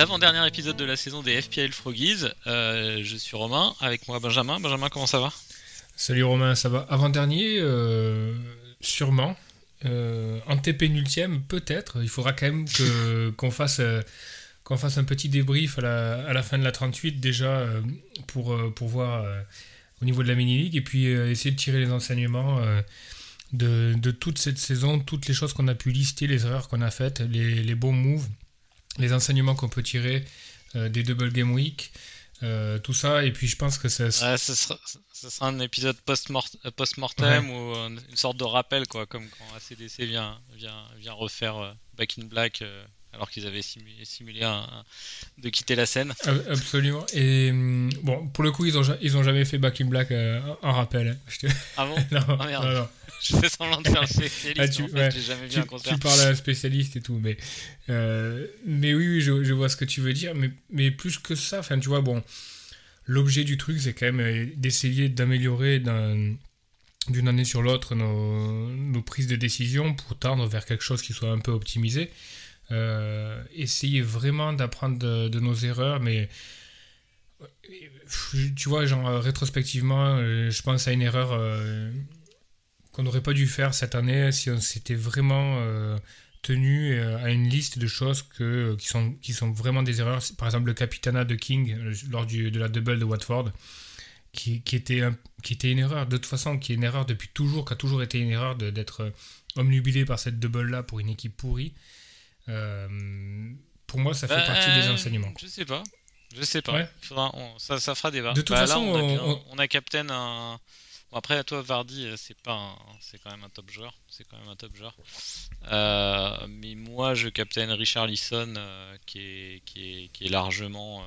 L'avant-dernier épisode de la saison des FPL Froggies. Euh, je suis Romain, avec moi Benjamin. Benjamin, comment ça va? Salut Romain, ça va Avant-dernier, euh, sûrement. Euh, antépénultième, peut-être. Il faudra quand même que, qu'on fasse, euh, qu'on fasse un petit débrief à la, à la fin de la 38 déjà pour, pour voir au niveau de la mini-league et puis essayer de tirer les enseignements de, de toute cette saison, toutes les choses qu'on a pu lister, les erreurs qu'on a faites, les, les bons moves, les enseignements qu'on peut tirer euh, des double game week. euh, tout ça, et puis je pense que ça, Ouais, ce sera, ce sera un épisode euh, post-mortem ou euh, une sorte de rappel, quoi, comme quand ACDC vient, vient, vient refaire Back in Black euh, alors qu'ils avaient simulé, simulé un- un- de quitter la scène. Ab- Absolument. Et hum, bon, pour le coup, ils ont, ils ont jamais fait Back in Black euh, en rappel. hein. Je te- Ah bon? Non, Ah, merde. non, non. Je fais semblant de faire le spécialiste, Ah, tu- mais en fait, ouais. j'ai jamais vu Tu, un concert. tu parles à un spécialiste et tout, mais, euh, mais oui, oui, je, je vois ce que tu veux dire. Mais, mais plus que ça, enfin, tu vois, bon, l'objet du truc, c'est quand même euh, d'essayer d'améliorer d'un- d'une année sur l'autre nos, nos prises de décision pour tendre vers quelque chose qui soit un peu optimisé. Euh, essayer vraiment d'apprendre de, nos erreurs, mais tu vois, genre euh, rétrospectivement, euh, je pense à une erreur qu'on n'aurait pas dû faire cette année si on s'était vraiment tenu à une liste de choses que, qui, sont, qui sont vraiment des erreurs. Par exemple, le capitana de King lors du, de la double de Watford, qui, qui, était qui était une erreur, de toute façon, qui est une erreur depuis toujours, qui a toujours été une erreur d'être omnubilé par cette double-là pour une équipe pourrie. Euh, pour moi, ça fait Bah, partie des enseignements. Je sais pas. Je sais pas. Ouais. Faudra- on- ça, ça fera débat. De toute Bah, là, façon, on a, pu- on- on a captain un. Bon, après, toi, Vardy, euh, c'est pas, un- c'est quand même un top joueur. C'est quand même un top joueur. Euh, mais moi, je captain Richard Lisson, qui est, qui est, qui est largement, euh,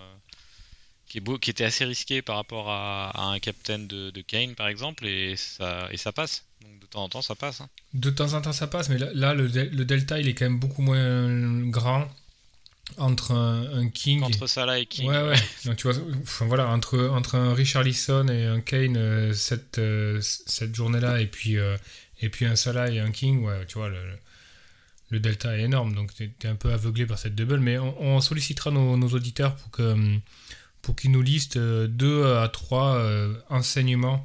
qui est beau, qui était assez risqué par rapport à, à un captain de, de Kane, par exemple, et ça, et ça passe. Donc de temps en temps, ça passe. hein. De temps en temps, ça passe, mais là, là, le, de- le delta, il est quand même beaucoup moins grand entre un, un King. Entre Salah et King. Ouais, ouais. Donc, tu vois, enfin, voilà, entre, entre un Richarlison et un Kane euh, cette, euh, cette journée-là, et puis, euh, et puis un Salah et un King, ouais, tu vois, le, le- le delta est énorme. Donc, tu es, un peu aveuglé par cette double. Mais on, on sollicitera nos, nos auditeurs pour que pour qu'ils nous listent euh, deux à trois euh, enseignements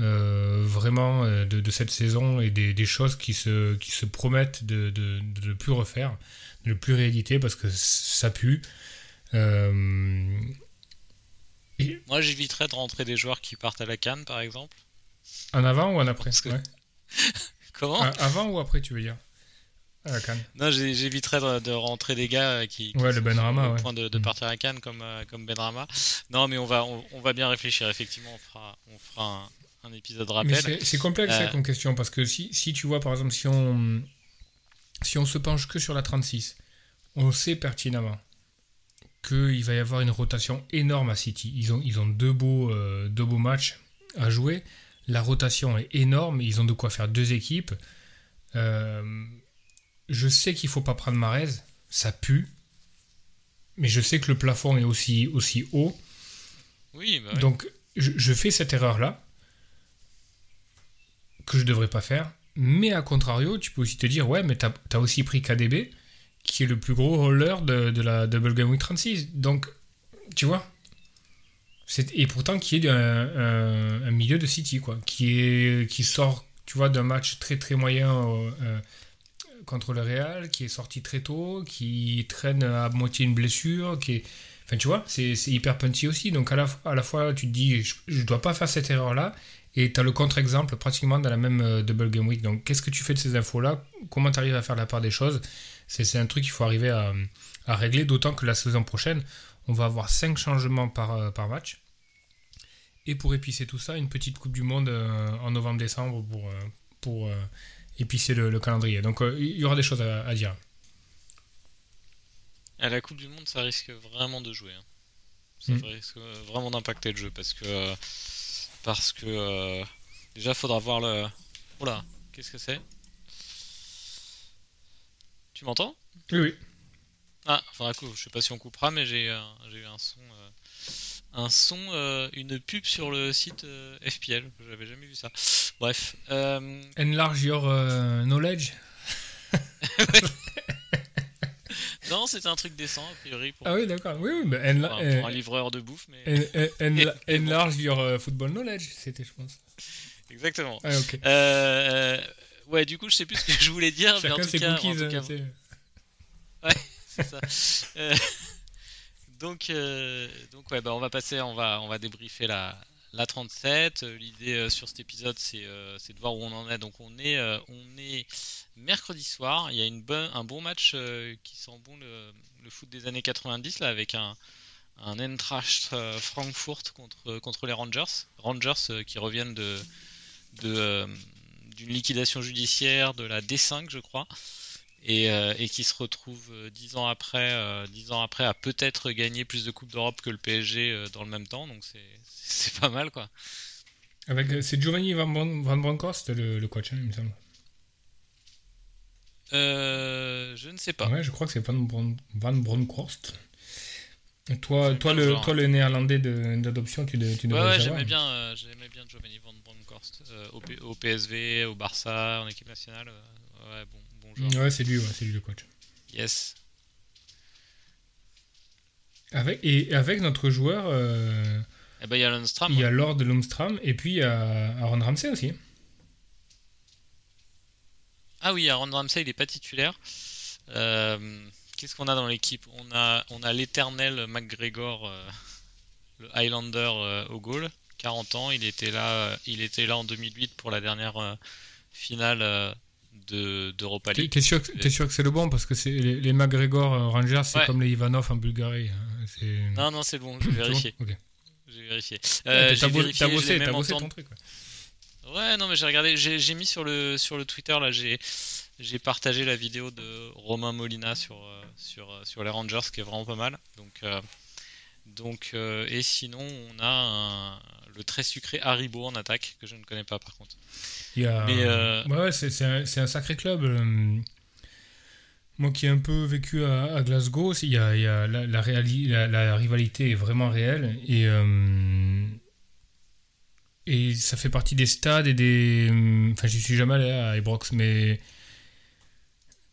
euh, vraiment de, de cette saison et des, des choses qui se, qui se promettent de de, de ne plus refaire, de ne plus rééditer parce que ça pue. Euh, et Moi, j'éviterais de rentrer des joueurs qui partent à la canne, par exemple. en avant ou en après? Que- ouais. Comment? A- Avant ou après, tu veux dire? À la canne. Non, j'éviterais de, de rentrer des gars euh, qui, qui Ouais, le Benrahma, au ouais. point de, de Mm. partir à Cannes comme, euh, comme Benrama. Non, mais on va, on, on va bien réfléchir. Effectivement, on fera, on fera un, un épisode rappel. c'est complexe ça, Euh, comme question parce que si, si tu vois par exemple si on si on se penche que sur la 36, on sait pertinemment qu'il va y avoir une rotation énorme à City. Ils ont, ils ont deux, beaux, euh, deux beaux matchs à jouer. La rotation est énorme. Ils ont de quoi faire deux équipes. Euh, je sais qu'il faut pas prendre Marez. Ça pue. Mais je sais que le plafond est aussi, aussi haut. Oui, bah oui. Donc, je, je fais cette erreur-là, que je devrais pas faire. Mais à contrario, tu peux aussi te dire, ouais, mais tu as, aussi pris KDB, qui est le plus gros roller de, de la Double Game Week 36. Donc, tu vois Et pourtant, qui est un, un- un milieu de City, quoi. Qui, est, qui sort, tu vois, d'un match très très moyen euh, euh, contre le Real, qui est sorti très tôt, qui traîne à moitié une blessure, qui est... Enfin, tu vois, c'est hyper punchy aussi. Donc, à la, à la fois, tu te dis, je ne dois pas faire cette erreur-là. Et tu as le contre-exemple pratiquement dans la même euh, Double Game Week. Donc, qu'est-ce que tu fais de ces infos-là? Comment tu arrives à faire la part des choses? C'est un truc qu'il faut arriver à, régler. D'autant que la saison prochaine, on va avoir 5 changements par, euh, par match. Et pour épicer tout ça, une petite Coupe du Monde euh, en novembre-décembre pour, euh, épicer le, le calendrier. Donc, euh, il y aura des choses à, à dire. À la Coupe du Monde, ça risque vraiment de jouer. hein. Ça Mm. risque euh, vraiment d'impacter le jeu parce que euh, parce que déjà faudra voir le. Oh là, qu'est-ce que c'est? Tu m'entends? Oui, oui. Ah, faudra que je sais pas si on coupera, mais j'ai eu un, j'ai eu un son, euh, un son, euh, une pub sur le site euh, FPL. J'avais jamais vu ça. Bref, euh, Enlarge your euh, knowledge. non, c'était un truc décent a priori pour, Ah oui, d'accord. Oui, oui, mais enla- enfin, euh, pour un livreur de bouffe, mais en- en- enla- enlarge your football knowledge, c'était, je pense. exactement. Ah, ouais, du coup, je sais plus ce que je voulais dire, mais en Chacun tout ses cas, en cookies. tout hein, cas, c'est- c'est ça. Donc, euh, donc ouais, bah, on va passer, on va, on va débriefer la, la 37. Euh, L'idée euh, sur cet épisode, c'est de voir où on en est. Donc, on est, on est mercredi soir. Il y a une un bon match qui sent bon le, foot des années 90 là, avec un un Eintracht Frankfurt contre, contre les Rangers. Rangers qui reviennent de, d'une liquidation judiciaire de la D5, je crois, et, euh, et qui se retrouve euh, dix ans après, euh, dix ans après à peut-être gagner plus de coupes d'Europe que le PSG dans le même temps, donc c'est, pas mal quoi. Avec, c'est Giovanni Van, Van Bronckhorst, le, le coach, hein, il me semble. Euh, je ne sais pas. Ouais, je crois que c'est Van, Bron- Van Bronckhorst. Toi, toi, le, le genre. toi, le néerlandais d'adoption, tu, de- tu Ouais, devrais ouais, le savoir. j'aimais bien, euh, j'aimais bien Giovanni Van Bronckhorst euh, au, PSV, au Barça, en équipe nationale. ouais, bon, bon joueur. Ouais, c'est lui, ouais, c'est lui le coach. Yes. Avec, et avec notre joueur, euh, Et ben il y a Lundstram. il y a Lord Lundstram et puis il y a Aaron Ramsey aussi. Ah oui, Aaron Ramsey, il est pas titulaire. Euh, Qu'est-ce qu'on a dans l'équipe? On a, on a l'éternel McGregor, euh, le Highlander au goal, 40 ans. Il était là, il était là en 2008 pour la dernière finale de d'Europa T'es League. t'es sûr, que- t'es sûr que c'est le bon? Parce que c'est les, les McGregor euh, Rangers, c'est Ouais. comme les Ivanov en Bulgarie. hein, Non, non, c'est bon, j'ai C'est bon vérifié. Ok. J'ai vérifié. Euh, t'as vérifié, bossé, bossé ton truc. ouais. Ouais, non, mais j'ai regardé, j'ai j'ai mis sur le, sur le Twitter, là, j'ai j'ai partagé la vidéo de Romain Molina sur, euh, sur, euh, sur les Rangers, qui est vraiment pas mal. Donc, euh, donc euh, et sinon, on a un- le très sucré Haribo en attaque, que je ne connais pas par contre. Il y a... Mais, euh, Ouais, ouais, c'est un, sacré club. euh, Moi qui ai un peu vécu à, à Glasgow, il y a, il y a la, la, réali- la- la rivalité est vraiment réelle. Et, euh, et ça fait partie des stades et des. Enfin, j'y suis jamais allé à Ibrox, mais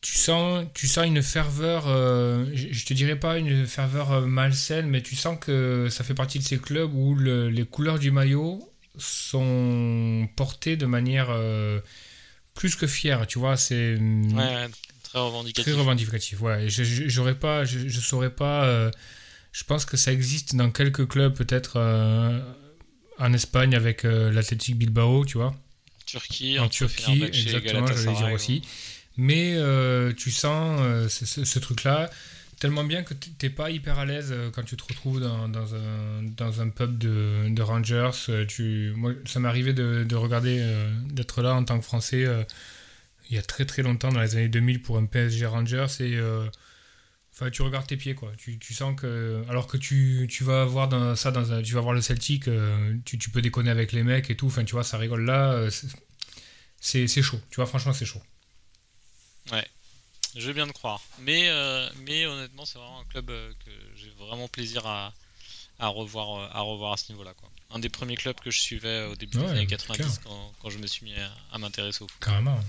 tu sens, tu sens une ferveur, euh, je je te dirais pas une ferveur euh, malsaine, mais tu sens que ça fait partie de ces clubs où le- les couleurs du maillot sont portées de manière euh, plus que fière, tu vois, c'est Ouais, ouais, très revendicatif. très revendicatif. Ouais, je je- pas, je, je saurais pas. euh, je pense que ça existe dans quelques clubs, peut-être en Espagne avec l'Athletic Bilbao, tu vois Turquie, en Turquie, exactement, j'allais Galatasaray, dire aussi. Mais euh, tu sens euh, ce, truc-là tellement bien que t'es pas hyper à l'aise euh, quand tu te retrouves dans, un, dans un pub de, Rangers. moi, ça m'est arrivé de, de regarder, d'être là en tant que Français il y a très très longtemps, dans les années 2000, pour un PSG Rangers. Enfin, tu regardes tes pieds, quoi. Tu, sens que. Alors que tu, vas voir ça, dans un- tu vas voir le Celtic, tu, tu peux déconner avec les mecs et tout. Enfin, tu vois, ça rigole là. c'est chaud, tu vois, franchement, c'est chaud. Je veux bien te croire. Mais, euh, mais honnêtement, c'est vraiment un club euh, que j'ai vraiment plaisir à, à, revoir, euh, à revoir à ce niveau-là. Quoi. Un des premiers clubs que je suivais au début Ouais, des années clair. 90 quand, quand je me suis mis à, à m'intéresser au foot. Carrément.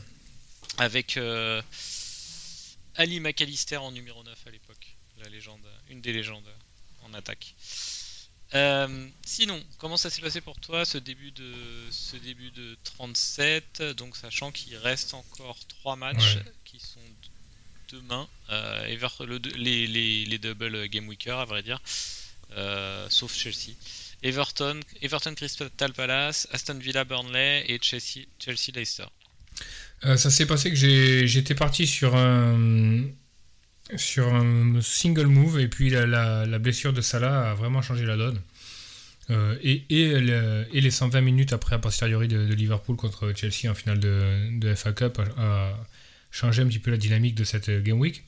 Avec euh, Ali McAllister en numéro 9 à l'époque. La légende, une des légendes en attaque. Euh, sinon, comment ça s'est passé pour toi ce début de ce début de 37 Donc sachant qu'il reste encore trois matchs Ouais. qui sont demain, euh, le les, les, les double game weeker à vrai dire, euh, sauf Chelsea. Everton, Everton Crystal Palace, Aston Villa Burnley et Chelsea Chelsea Leicester. Ça s'est passé que j'étais parti sur un, sur un single move et puis la, la- la blessure de Salah a vraiment changé la donne. Euh, et, et, le- et les 120 minutes après a posteriori de, Liverpool contre Chelsea en finale de, FA Cup a, changé un petit peu la dynamique de cette game week.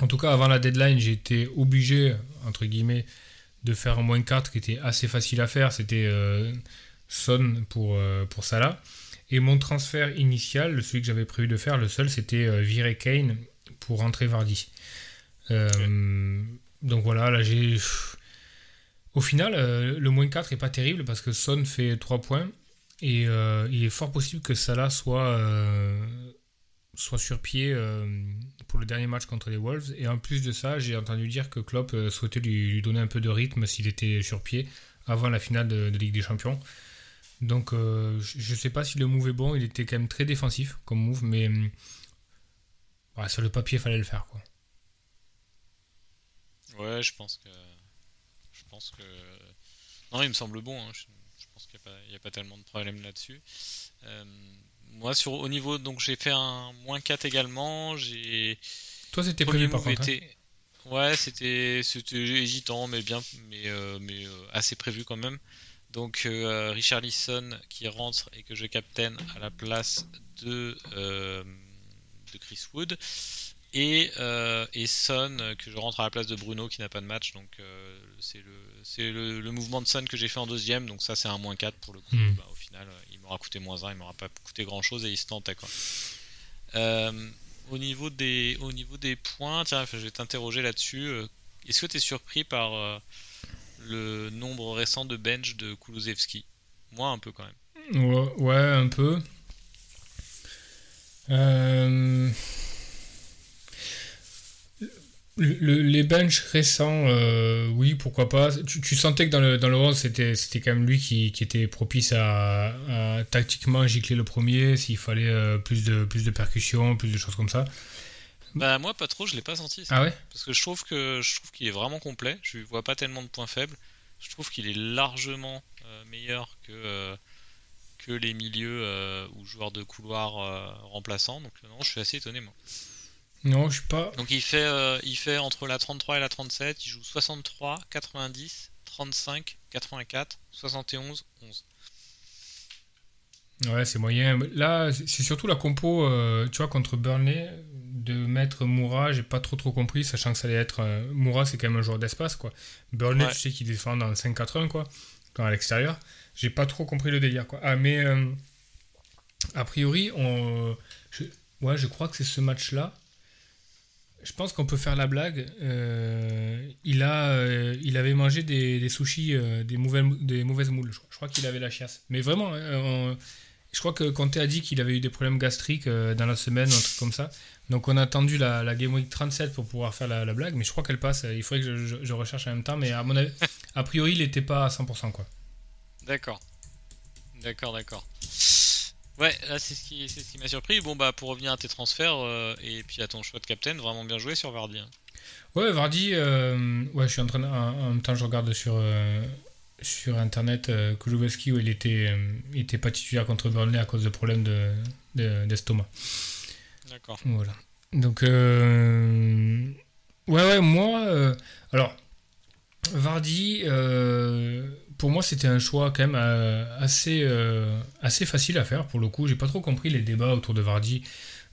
En tout cas, avant la deadline, j'ai été obligé, entre guillemets, de faire un moins 4 qui était assez facile à faire. C'était euh, Son pour, euh, pour Salah. Et mon transfert initial, celui que j'avais prévu de faire, le seul, c'était virer Kane pour rentrer Vardy. Euh, Donc voilà, là j'ai. Au final, euh, le moins 4 est pas terrible parce que Son fait 3 points. Et euh, il est fort possible que Salah soit, soit sur pied pour le dernier match contre les Wolves. Et en plus de ça, j'ai entendu dire que Klopp souhaitait lui, lui donner un peu de rythme s'il était sur pied avant la finale de, de Ligue des Champions. Donc euh, je ne sais pas si le move est bon. Il était quand même très défensif comme move, mais hum, ouais, sur le papier, il fallait le faire. Quoi. Ouais, je pense que. Je pense que. Non, il me semble bon. hein. Je, je pense qu'il n'y a, pas- il y a pas tellement de problème là-dessus. Euh, moi, sur, au niveau. Donc, j'ai fait un moins 4 également. J'ai. Toi, c'était Premier prévu par contre. hein. Ouais, c'était c'était hésitant, mais bien, mais, euh, mais euh, assez prévu quand même. Donc Richard Lisson qui rentre et que je captain à la place de de Chris Wood et euh, et Son euh, que je rentre à la place de Bruno qui n'a pas de match. Donc euh, c'est le c'est le, le mouvement de Son que j'ai fait en deuxième. Donc ça c'est un moins 4 pour le coup. Hmm. Bah, au final, il m'aura coûté moins 1, il m'aura pas coûté grand chose et il se tentait quoi. Euh, au niveau des, au niveau des points, tiens, je vais t'interroger là-dessus. Est-ce que tu es surpris par le nombre récent de bench de Kulusevski? Moi, un peu quand même. Ouais, ouais, un peu. Euh, le- le- les benches récents, euh, oui, pourquoi pas. Tu, tu sentais que dans le, dans le 11, c'était, c'était quand même lui qui, qui était propice à, à tactiquement gicler le premier, s'il fallait euh, plus, de, plus de percussions, plus de choses comme ça. Bah moi, pas trop, je l'ai pas senti. ça. Ah ouais? Parce que je trouve que je trouve qu'il est vraiment complet. Je vois pas tellement de points faibles. Je trouve qu'il est largement euh, meilleur que que les milieux euh, ou joueurs de couloir euh, remplaçants. Donc non, je suis assez étonné moi. Non, je suis pas. Donc il fait, euh, il fait entre la 33 et la 37, il joue 63, 90, 35, 84, 71, 11. Ouais, c'est moyen. Là, c'est surtout la compo, tu vois, contre Burnley, de mettre Moura, j'ai pas trop trop compris, sachant que ça allait être. Moura, c'est quand même un joueur d'espace, quoi. Burnley, Ouais. tu sais qu'il défend dans le 5-4-1, quoi, quand à l'extérieur. J'ai pas trop compris le délire, quoi. Ah, mais euh, a priori, on. ouais, je crois que c'est ce match-là. Je pense qu'on peut faire la blague. euh, il, a, euh, il avait mangé des, sushis, des, mauvaises, moules. Je crois, crois qu'il avait la chiasse. Mais vraiment, on- je crois que Conte a dit qu'il avait eu des problèmes gastriques dans la semaine, un truc comme ça. Donc on a attendu la, la Game Week 37 pour pouvoir faire la, la blague, mais je crois qu'elle passe. Il faudrait que je recherche en même temps, mais à mon avis, a priori, il n'était pas à 100%. Quoi. D'accord. D'accord, d'accord. Ouais, là c'est ce qui, c'est ce qui m'a surpris. Bon bah pour revenir à tes transferts euh, et puis à ton choix de captain, vraiment bien joué sur Vardy. hein. Ouais, Vardy, euh, ouais, je suis en train de- en, en même temps, je regarde sur, euh, sur internet Kulusevski où il était, il était pas titulaire contre Burnley à cause de problèmes de, de- d'estomac. D'accord. Voilà. Donc, euh, ouais, ouais, moi, euh, alors, Vardy, euh, pour moi, c'était un choix quand même euh, assez, euh, assez facile à faire pour le coup. J'ai pas trop compris les débats autour de Vardy.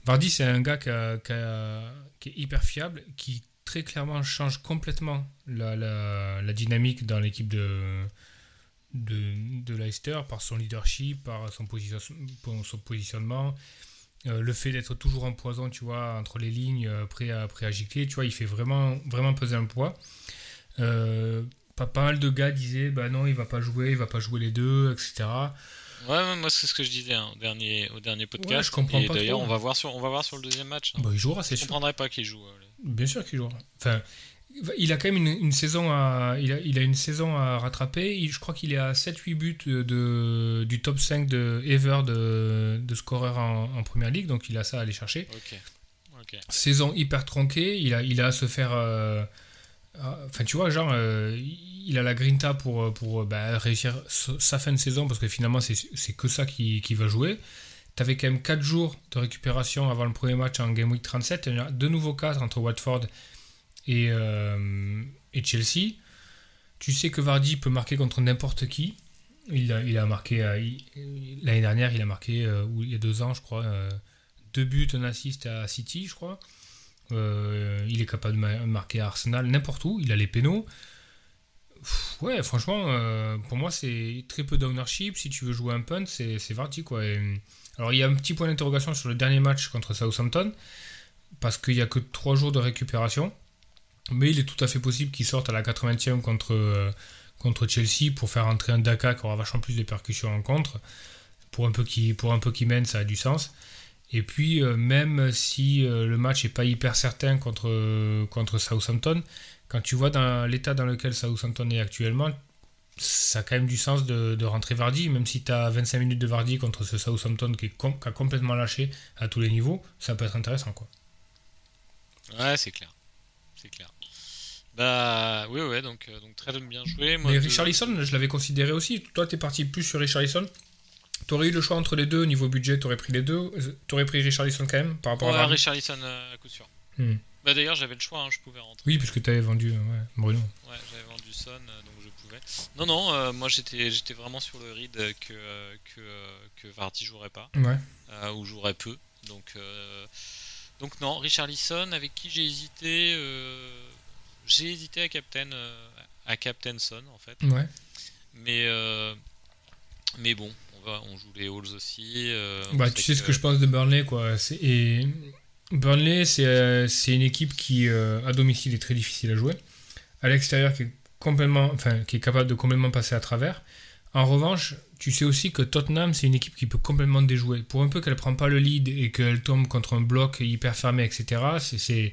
Vardy, c'est un gars qui, est hyper fiable, qui très clairement change complètement la, la- dynamique dans l'équipe de, de, de Leicester par son leadership, par son, position- son positionnement. Euh, le fait d'être toujours en poison, tu vois, entre les lignes, prêt à, prêt à gicler, tu vois, il fait vraiment, vraiment peser un poids. Pas, pas mal de gars disaient, bah non, il va pas jouer, il va pas jouer les deux, etc. Ouais, moi c'est ce que je disais hein, au dernier, au dernier podcast. je comprends et pas d'ailleurs on va voir sur, on va voir sur le deuxième match. hein. Bah, il jouera, c'est Je sûr. comprendrais pas qu'il joue. euh, Bien sûr qu'il jouera. Enfin, il a quand même une, une saison à, il a, il a une saison à rattraper. Il- je crois qu'il est à 7-8 buts de, du top 5 de ever de, de scoreur en, en première ligue, donc il a ça à aller chercher. Ok. Ok. saison hyper tronquée, il a, il a à se faire. euh, Enfin, tu vois, genre, euh, il a la grinta pour, euh, pour euh, bah, réussir sa fin de saison parce que finalement, c'est que ça qui, va jouer. Tu avais quand même 4 jours de récupération avant le premier match en Game Week 37. Il y en a de nouveau 4 entre Watford et, Chelsea. Tu sais que Vardy peut marquer contre n'importe qui. Il a, il a marqué l'année dernière, il a marqué, il y a deux ans, je crois, deux buts, un assist à City, je crois. Euh, il est capable de ma- marquer Arsenal n'importe où. Il a les pénaux. Ouais, franchement, euh, pour moi, c'est très peu d'ownership. Si tu veux jouer un punt, c'est c'est alors, il y a un petit point d'interrogation sur le dernier match contre Southampton, parce qu'il n'y a que 3 jours de récupération. Mais il est tout à fait possible qu'il sorte à la 80e contre, euh, contre Chelsea pour faire entrer un Daka qui aura vachement plus de percussions en contre. Pour un peu qui mène, ça a du sens. Et puis, euh, même si euh, le match n'est pas hyper certain contre, contre Southampton, quand tu vois dans l'état dans lequel Southampton est actuellement, ça a quand même du sens de, de rentrer Vardy, même si tu as 25 minutes de Vardy contre ce Southampton qui, est com- qui a complètement lâché à tous les niveaux, ça peut être intéressant. quoi. Ouais, c'est clair. C'est clair. Bah, oui, ouais, donc, euh, donc très bien joué. Moi, Mais Richarlison, je l'avais considéré aussi. Toi, tu es parti plus sur Richarlison? Tu aurais eu le choix entre les deux, niveau budget, tu aurais pris les deux. Tu aurais pris Richarlison quand même par rapport Ouais, à Vardy Richarlison euh, à coup sûr. Hmm. Bah, d'ailleurs, j'avais le choix, hein, je pouvais rentrer. Oui, puisque tu avais vendu euh, ouais, Bruno. Ouais, j'avais vendu Son, euh, donc je pouvais. Non, non, euh, moi j'étais j'étais vraiment sur le read euh, que, euh, que, euh, que Vardy jouerait pas, Ouais. euh, ou jouerait peu. Donc, euh, donc non, Richarlison, avec qui j'ai hésité, euh, j'ai hésité à Captain, euh, à Captain Son en fait. Ouais. Mais, euh, mais bon, on, va, on joue les Halls aussi. euh, Bah, tu sais ce que je pense de Burnley, quoi. Et Burnley, c'est euh, c'est une équipe qui, euh, à domicile, est très difficile à jouer. À l'extérieur, qui est complètement, enfin, qui est capable de complètement passer à travers. En revanche, tu sais aussi que Tottenham, c'est une équipe qui peut complètement déjouer. Pour un peu qu'elle prend pas le lead et qu'elle tombe contre un bloc hyper fermé, etc. C'est,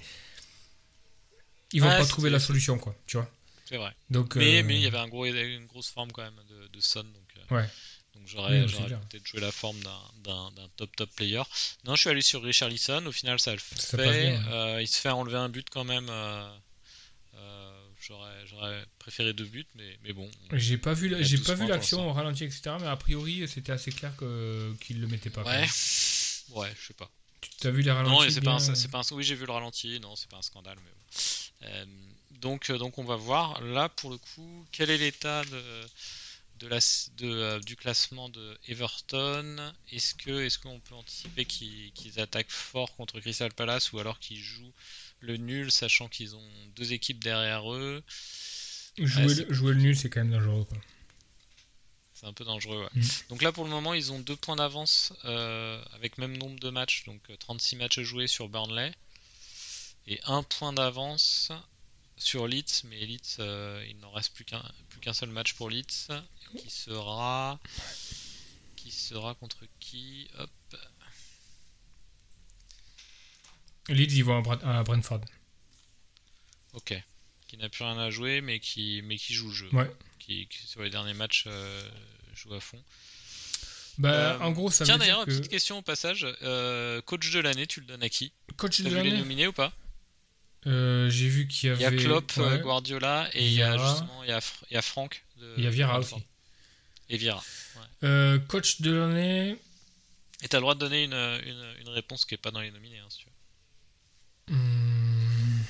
ils vont pas trouver la solution, quoi. Tu vois. C'est vrai. Donc, Mais euh, mais il y avait un gros, une grosse forme quand même de, de Son. Donc, Ouais. Donc j'aurais, Oui, peut-être joué la forme d'un, top top player. Non, je suis allé sur Richarlison. Au final, ça le Ça fait. passe bien, ouais. Euh, il se fait enlever un but quand même. euh, euh, j'aurais, préféré deux buts, mais, mais bon. J'ai pas vu, la- Il y a j'ai 12 pas vu points pour l'action au ralenti, etc. Mais a priori, c'était assez clair que, qu'il le mettait pas. quoi. Ouais. Ouais, je sais pas. Tu as vu les ralentis Non, c'est pas, pas un- Oui, j'ai vu le ralenti. Non, c'est pas un scandale, mais bon. Donc, donc, on va voir. Là, pour le coup, quel est l'état de, de la, de, euh, du classement de Everton Est-ce que, est-ce qu'on peut anticiper qu'ils, qu'ils attaquent fort contre Crystal Palace ou alors qu'ils jouent le nul, sachant qu'ils ont deux équipes derrière eux? Jouer, Ouais, le, jouer le nul, c'est quand même dangereux. C'est un peu dangereux. ouais. Mm. Donc là, pour le moment, ils ont deux points d'avance euh, avec même nombre de matchs, donc euh, 36 matchs joués sur Burnley, et un point d'avance sur Leeds. Mais Leeds, euh, il n'en reste plus qu'un plus qu'un seul match pour Leeds, qui sera qui sera contre qui Hop. Leeds, ils vont à, Brentford. Ok. Qui n'a plus rien à jouer, mais qui mais qui joue le jeu. Ouais. Qui, qui, sur les derniers matchs euh, joue à fond. Bah, Euh, en gros, ça Tiens d'ailleurs, que petite question au passage. Euh, coach de l'année, tu le donnes à qui? Coach de l'année, nominés ou pas? Euh, j'ai vu qu'il y Il y a avait. Klopp, euh, ouais, Guardiola et il y a justement il y a, il y a Franck. de- il y a Brentford. aussi. Et Vieira. Euh, coach de l'année. Et t'as le droit de donner une, une, une réponse qui est pas dans les nominés, hein, si tu veux. hmm,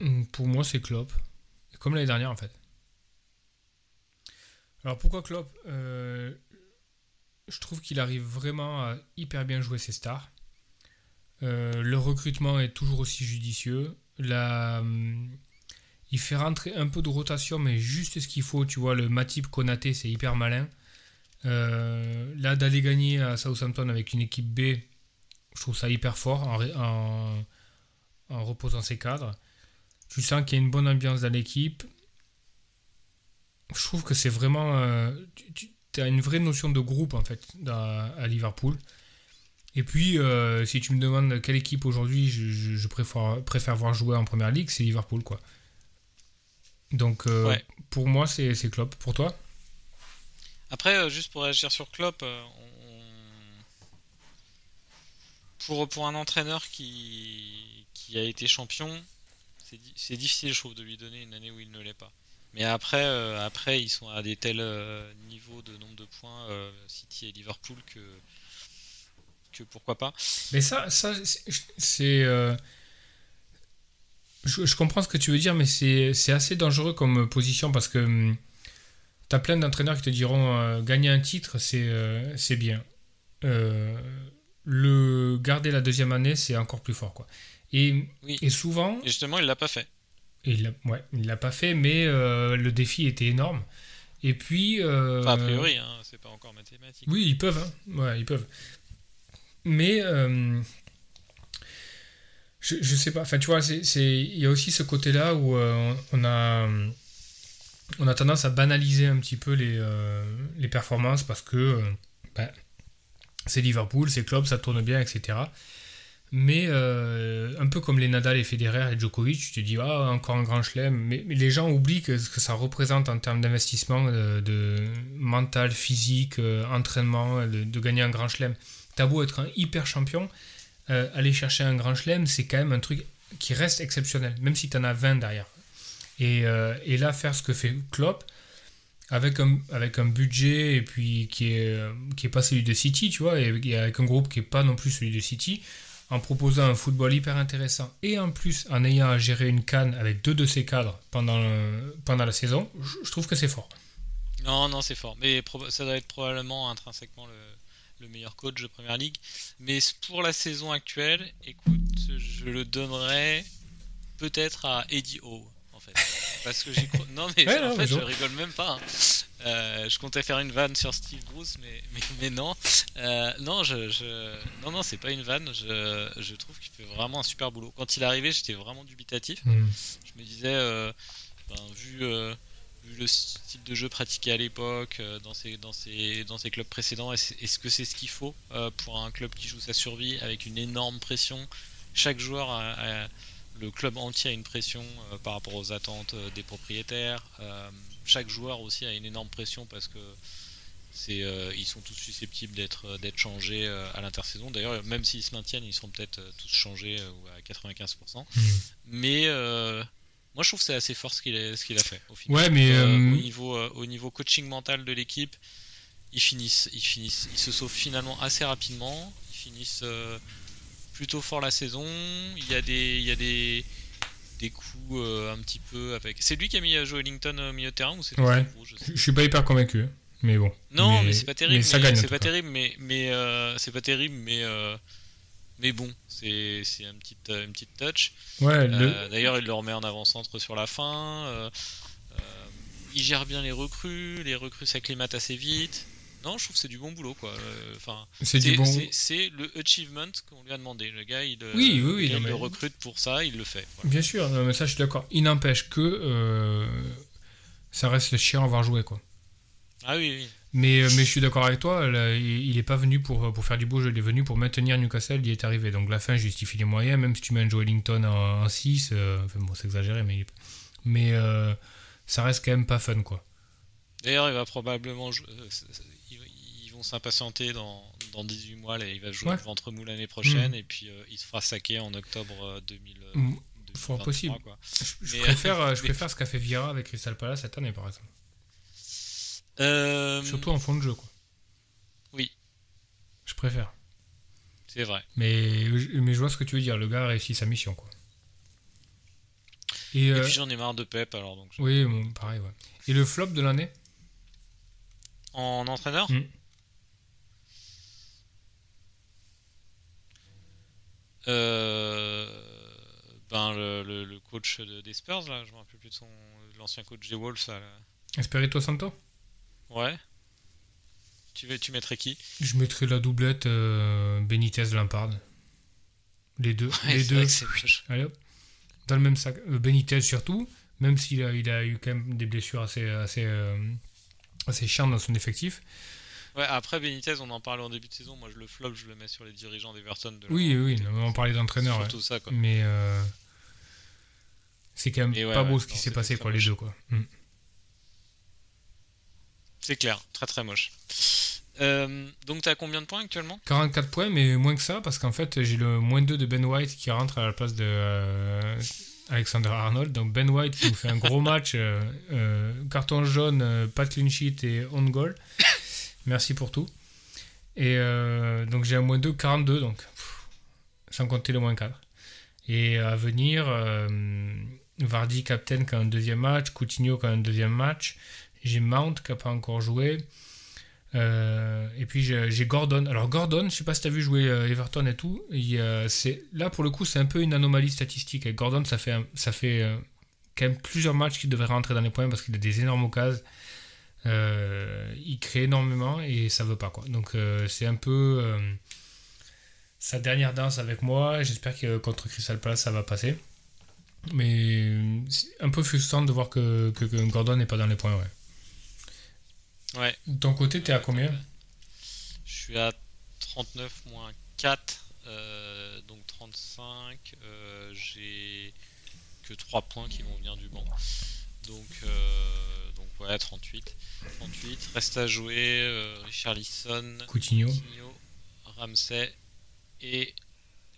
hmm, Pour moi, c'est Klopp. Comme l'année dernière, en fait. Alors pourquoi Klopp? Euh, Je trouve qu'il arrive vraiment à hyper bien jouer ses stars. Euh, le recrutement est toujours aussi judicieux. Hum, il fait rentrer un peu de rotation, mais juste ce qu'il faut. Tu vois, le Matip Konaté, c'est hyper malin. Euh, là, d'aller gagner à Southampton avec une équipe B, je trouve ça hyper fort en, reposant ses cadres. Tu sens qu'il y a une bonne ambiance dans l'équipe. Je trouve que c'est vraiment. euh, as une vraie notion de groupe en fait à Liverpool. Et puis, euh, si tu me demandes quelle équipe aujourd'hui je, je- je préfère, préfère voir jouer en première ligue, c'est Liverpool quoi. Donc, euh, Ouais. pour moi, c'est c'est Klopp. Pour toi? Après, euh, juste pour réagir sur Klopp, on- pour, pour un entraîneur qui, qui a été champion, c'est difficile, je trouve, de lui donner une année où il ne l'est pas. Mais après, euh, après, ils sont à des tels euh, niveaux de nombre de points, euh, City et Liverpool, que, que pourquoi pas. Mais ça, ça c'est- je, je comprends ce que tu veux dire, mais c'est assez dangereux comme position parce que hum, T'as plein d'entraîneurs qui te diront gagner un titre, c'est bien. Le garder la deuxième année, c'est encore plus fort. Quoi. Et, Oui. et souvent, Et justement, il l'a pas fait. Et il l'a ouais, l'a pas fait, mais euh, le défi était énorme. Et puis. euh, Enfin, a priori, hein, c'est pas encore mathématique. Oui, ils peuvent. hein. Ouais, ils peuvent. Mais. euh, je, je sais pas. Enfin, tu vois, il y a aussi ce côté-là où on, a. On a tendance à banaliser un petit peu les, les performances parce que ben, c'est Liverpool, c'est Klopp, ça tourne bien, etc. Mais euh, un peu comme les Nadal et Federer et Djokovic, tu te dis ah encore un grand chelem, mais, les gens oublient que ce que ça représente en termes d'investissement de, de mental, physique, euh, entraînement, de, gagner un grand chelem. T'as beau être un hyper champion, euh, aller chercher un grand chelem, c'est quand même un truc qui reste exceptionnel, même si t'en as 20 derrière. Et, euh, là, faire ce que fait Klopp, avec un, budget et puis qui est, euh, qui est pas celui de City, tu vois, et, et avec un groupe qui est pas non plus celui de City, en proposant un football hyper intéressant et en plus en ayant à gérer une canne avec deux de ses cadres pendant, la saison, je, trouve que c'est fort. Non, non, c'est fort. Mais ça doit être probablement intrinsèquement le, le meilleur coach de Première Ligue. Mais pour la saison actuelle, écoute, je le donnerais peut-être à Eddie Howe. Parce que crois. Non, mais Ouais, en non, fait, je rigole même pas. hein. Euh, je comptais faire une vanne sur Steve Bruce, mais, mais, mais non. Euh, non, je, je- non, non, c'est pas une vanne. Je, je trouve qu'il fait vraiment un super boulot. Quand il est arrivé, j'étais vraiment dubitatif. Hmm. Je me disais, euh, ben, vu, vu le style de jeu pratiqué à l'époque, dans, ses, dans, ses, dans ses clubs précédents, est-ce que c'est ce qu'il faut pour un club qui joue sa survie avec une énorme pression? Chaque joueur, a- a- le club entier a une pression euh, par rapport aux attentes euh, des propriétaires. Euh, chaque joueur aussi a une énorme pression parce que c'est, ils sont tous susceptibles d'être d'être changés à l'intersaison. D'ailleurs, même s'ils se maintiennent, ils seront peut-être tous changés à 95%. Hmm. Mais moi, je trouve que c'est assez fort ce qu'il a, ce qu'il a fait. Au final. Ouais, mais au, niveau, au niveau coaching mental de l'équipe, ils finissent, ils finissent, ils se sauvent finalement assez rapidement. Ils finissent plutôt fort la saison. Il y a des, il y a des, des coups euh, un petit peu avec. C'est lui qui a mis euh, Joe Ellington au milieu de terrain ou c'est Ouais. Je sais je je suis pas hyper convaincu, mais bon. non, mais, c'est pas terrible. mais ça gagne, C'est pas terrible, mais mais euh, c'est pas terrible, mais euh, mais bon, c'est c'est un petit euh, une petite touch. Ouais, le- Euh, D'ailleurs, il le remet en avant-centre sur la fin. euh, euh, il gère bien les recrues, les recrues s'acclimatent assez vite. Non, je trouve que c'est du bon boulot, quoi. Euh, Enfin, c'est du bon. c'est- le achievement qu'on lui a demandé. Le gars, il, euh, Oui, oui, oui, le, gars, non, il mais- le recrute pour ça, il le fait. voilà. Bien sûr, non, mais ça je suis d'accord. Il n'empêche que euh, ça reste le chien à avoir joué quoi. Ah oui, oui. Mais, mais je suis d'accord avec toi, là, il il est pas venu pour, pour faire du beau jeu, il est venu pour maintenir Newcastle, il est arrivé. Donc la fin justifie les moyens, même si tu mets un Joe Ellington en, 6, enfin bon c'est exagéré, mais, mais euh, ça reste quand même pas fun quoi. D'ailleurs, il va probablement. euh, vont s'impatienter dans, dans 18 mois. Là, il va jouer Ouais. le ventre mou l'année prochaine et puis euh, il se fera saquer en octobre euh, 2000. euh, Mm, 2023, fort possible. quoi. Je, je Mais- préfère, euh, je mais- préfère ce qu'a fait Vieira avec Crystal Palace cette année par exemple. Euh, Surtout en fond de jeu quoi. Oui. Je préfère. C'est vrai. Mais, mais je vois ce que tu veux dire, le gars a réussi sa mission quoi. Et, Et euh, puis j'en ai marre de Pep alors donc. je- oui, bon, pareil ouais. Et le flop de l'année? En entraîneur? Mm. Ben le, le- le coach de- des Spurs là, je me rappelle plus de son l'ancien coach des Wolves là. là. Espirito Santo? Ouais. Tu veux tu mettrais qui? Je mettrais la doublette euh, Benitez-Lampard. Les deux. Ouais, les deux. Allez hop. Dans le même sac. Euh, Benitez surtout, même s'il a, il a eu quand même des blessures assez, assez, euh, assez chiantes dans son effectif. Ouais, après Benitez, on en parlait en début de saison. Moi, je le flop, je le mets sur les dirigeants d'Everton. De Oui, oui, on parlait d'entraîneur. ouais. Surtout ça, quoi. Mais euh, c'est quand même ouais, pas ouais, beau ce non, qui s'est passé pour les deux. Quoi. Mm. C'est clair, très très moche. Euh, donc, t'as combien de points actuellement? 44 points, mais moins que ça, parce qu'en fait, j'ai le moins 2 de Ben White qui rentre à la place de euh, Alexander Arnold. Donc Ben White qui nous fait un gros match, carton jaune, pas de clean sheet et on goal. Merci pour tout. Et euh, donc j'ai un moins 2, 42, donc sans compter le moins 4. Et à venir, euh, Vardy captain qui a un deuxième match, Coutinho qui a un deuxième match. j'ai Mount qui n'a pas encore joué. Euh, et puis j'ai Gordon. Alors Gordon, je sais pas si tu vu jouer Everton et tout. c'est là pour le coup, c'est un peu une anomalie statistique. Gordon, ça fait, ça fait quand même plusieurs matchs qu'il devrait rentrer dans les points parce qu'il a des énormes occasions. Il crée énormément et ça veut pas quoi. Donc c'est un peu sa dernière danse avec moi. J'espère que contre Crystal Palace ça va passer. Mais c'est un peu frustrant de voir que, que, que Gordon n'est pas dans les points. Ouais. Ouais. De ton côté, t'es à combien? Je suis à 39 moins 4, euh, donc 35. Euh, j'ai que 3 points qui vont venir du banc. Donc, euh, donc ouais, 38. 38. Reste à jouer Richard Lisson, Coutinho, Ramsey et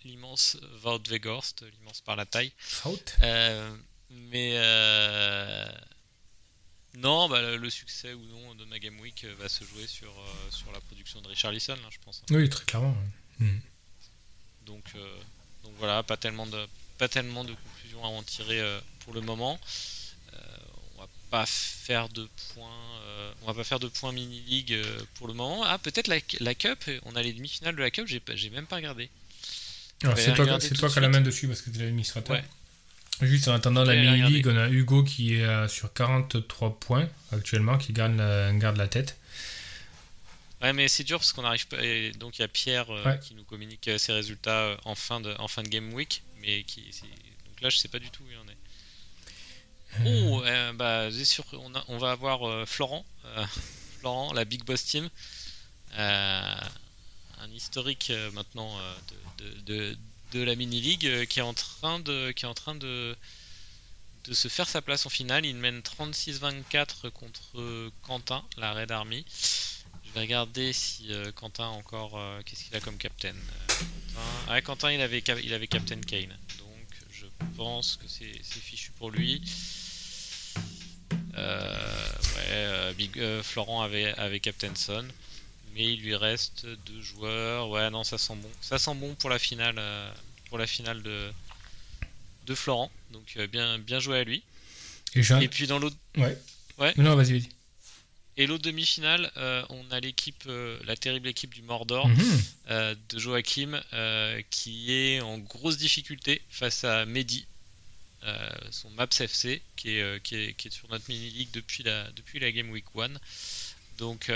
l'immense Wout Weghorst, l'immense par la taille. mais non, bah, le succès ou non de ma Game Week va se jouer sur, euh, sur la production de Richard Lisson, je pense. Oui, très clairement. Hmm. Donc, euh, donc voilà, pas tellement de, pas tellement de conclusions à en tirer euh, pour le moment. On va pas faire de points, on va pas faire de points mini league pour le moment. Ah, peut-être la, la, Cup. On a les demi-finales de la Cup. J'ai même pas regardé. c'est toi, toi qui as la main dessus parce que tu es l'administrateur. Ouais. Juste en attendant la mini-league, on a Hugo qui est sur 43 points actuellement, qui garde la, garde la tête. Ouais, mais c'est dur parce qu'on n'arrive pas. donc il y a Pierre euh, qui nous communique euh, ses résultats euh, en fin de, en fin de game week, mais qui. Donc là, je sais pas du tout où il en est. Sûr, on, va avoir Florent, Florent, la Big Boss Team, un historique maintenant de, de la mini league euh, qui est en train de qui est en train de de se faire sa place en finale. Il mène 36-24 contre Quentin, la Red Army. Je vais regarder si euh, Quentin encore euh, qu'est-ce qu'il a comme captain. Quentin... Ah, Quentin il avait il avait Captain Kane. Donc je pense que c'est fichu pour lui. Ouais, Big, Florent avait, avait Captain Son mais il lui reste deux joueurs. Ouais, non, ça sent bon. Ça sent bon pour la finale, euh, pour la finale de, de Florent. Donc euh, bien, bien joué à lui. Et, puis dans l'autre. Ouais. Ouais. Non, vas-y, vas-y. Et l'autre demi-finale, euh, on a l'équipe, la terrible équipe du Mordor mhm. de Joachim, qui est en grosse difficulté face à Mehdi, son Maps FC, qui est, qui est, qui est, sur notre mini-league depuis la, depuis la Game Week 1. Donc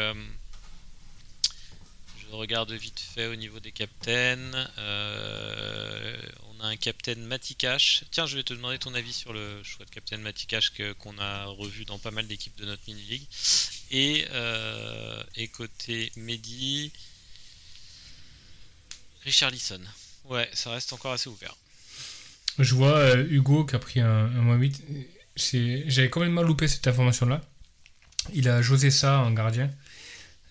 regarde vite fait au niveau des captains. Euh, on a un captain Matikash. Tiens, je vais te demander ton avis sur le choix de captain Matikash qu'on a revu dans pas mal d'équipes de notre mini-league. Et, euh, et côté Mehdi, Richard Lisson. Ouais, ça reste encore assez ouvert. Je vois euh, Hugo qui a pris un, moins 8. J'avais complètement loupé cette information-là. Il a José ça en gardien.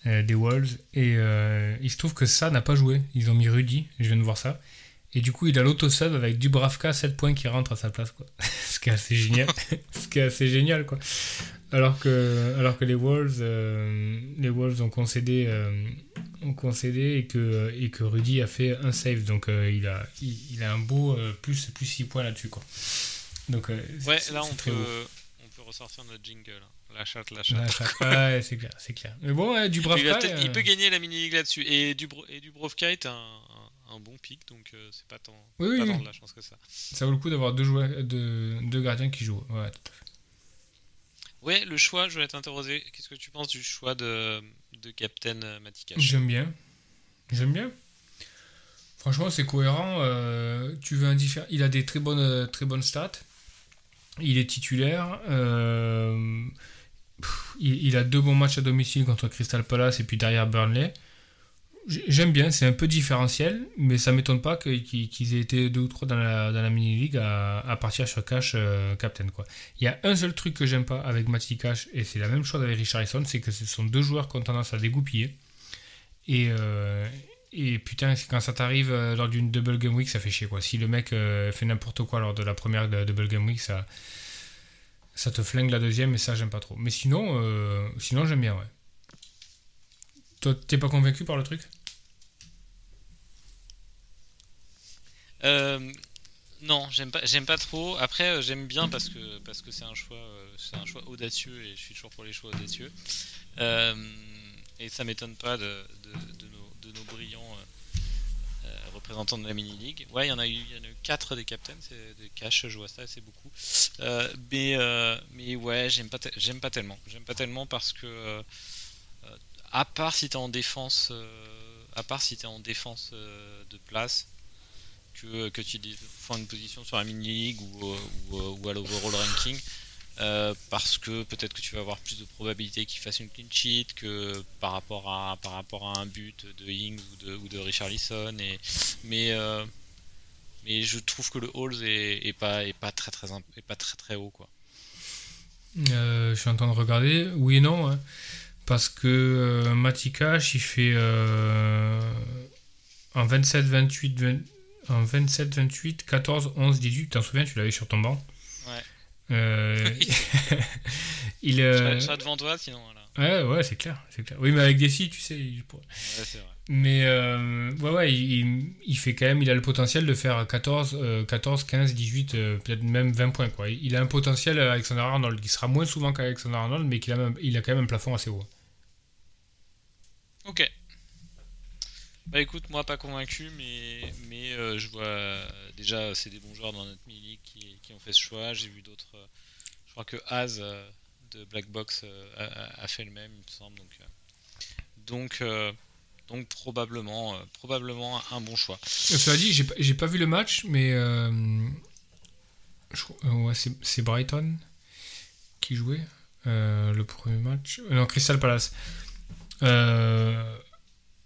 Euh, des Wolves. Et euh, il se trouve que ça n'a pas joué. Ils ont mis Rudy, je viens de voir ça. Et du coup, il a l'auto-sub avec Dubravka, 7 points qui rentre à sa place. Quoi. Ce qui est assez génial. Ce qui est assez génial. Quoi. Alors, que, alors que les Wolves, euh, les Wolves ont concédé, ont concédé et, que, et que Rudy a fait un save. Donc il, a, il, a un beau plus, plus 6 points là-dessus. Quoi. Donc, ouais, là on peut, on peut ressortir notre jingle. Hein. La chatte, la chatte. ouais, c'est clair, c'est clair. Mais bon, Dubrovka. Il, il, peut euh, gagner la mini-league là-dessus. Et, Dubro et Dubrovka est un, un, bon pic, donc euh, c'est pas tant, oui, pas oui. tant de la chance que ça. Ça vaut le coup d'avoir deux, joueurs, deux, deux gardiens qui jouent. Ouais, tout à fait. Ouais, le choix, je voulais t'interroger. Qu'est-ce que tu penses du choix de, Captain Matika J'aime bien. J'aime bien. Franchement, c'est cohérent. Euh. Il a des très bonnes, très bonnes stats. Il est titulaire. Euh, il, a deux bons matchs à domicile contre Crystal Palace et puis derrière Burnley. J'aime bien, c'est un peu différentiel, mais ça m'étonne pas qu'ils aient été deux ou trois dans la, mini-league à, partir sur Cash euh, Captain. Il y a un seul truc que j'aime pas avec Matty Cash, et c'est la même chose avec Richardson, c'est que ce sont deux joueurs qui ont tendance à dégoupiller. Et, euh, putain, quand ça t'arrive euh, lors d'une double game week, ça fait chier. Si le mec fait n'importe quoi lors de la première double game week, ça, ça te flingue la deuxième et ça j'aime pas trop. Mais sinon, sinon j'aime bien, ouais. Toi, t'es pas convaincu par le truc euh, Non, j'aime pas, trop. Après, euh, j'aime bien parce que parce que c'est un choix, euh, c'est un choix audacieux et je suis toujours pour les choix audacieux. Et ça m'étonne pas de, nos, brillants représentants de la mini league. Ouais, il y en a eu, il quatre des captains, c'est des cash, je vois ça, c'est beaucoup. Mais mais ouais, j'aime pas, j'aime pas tellement. J'aime pas tellement parce que à part si t'es en défense, euh, à part si en défense euh, de place que, tu défends une position sur la mini league ou, euh, ou, à l'overall ranking parce que peut-être que tu vas avoir plus de probabilité qu'il fasse une clean sheet que par rapport à un but de Ings ou de, ou de mais je trouve que le Halls est, pas très très haut quoi. Je suis en train de regarder. Oui et non. hein. Parce que euh, Matikash, il fait euh, en 27, 28, 20 en 27, 28, 14, 11, 18. T'en souviens, tu l'avais sur ton banc? Ouais. Euh, il, Je euh, serais- devant toi sinon voilà. Ouais, ouais, c'est clair, c'est clair. Oui, mais avec des si, tu sais. il Ouais, vrai. Mais euh, ouais, ouais, il, il- il fait quand même, il a le potentiel de faire 14, euh, 14 15, 18, peut-être même 20 points. Quoi. Il a un potentiel, Alexander Arnold, qui sera moins souvent qu'Alexander Arnold, mais qu'il a, même- il a quand même un plafond assez haut. Ok. Bah écoute, moi pas convaincu, mais, mais euh, je vois déjà c'est des bons joueurs dans notre mini qui, qui ont fait ce choix. J'ai vu d'autres. euh, je crois que Az euh, de Black Box a, fait le même, il me semble. Donc, donc, donc probablement, probablement un bon choix. Cela dit, j'ai j'ai pas vu le match, mais ouais, c'est c'est Brighton qui jouait le premier match. Non, Crystal Palace. Euh,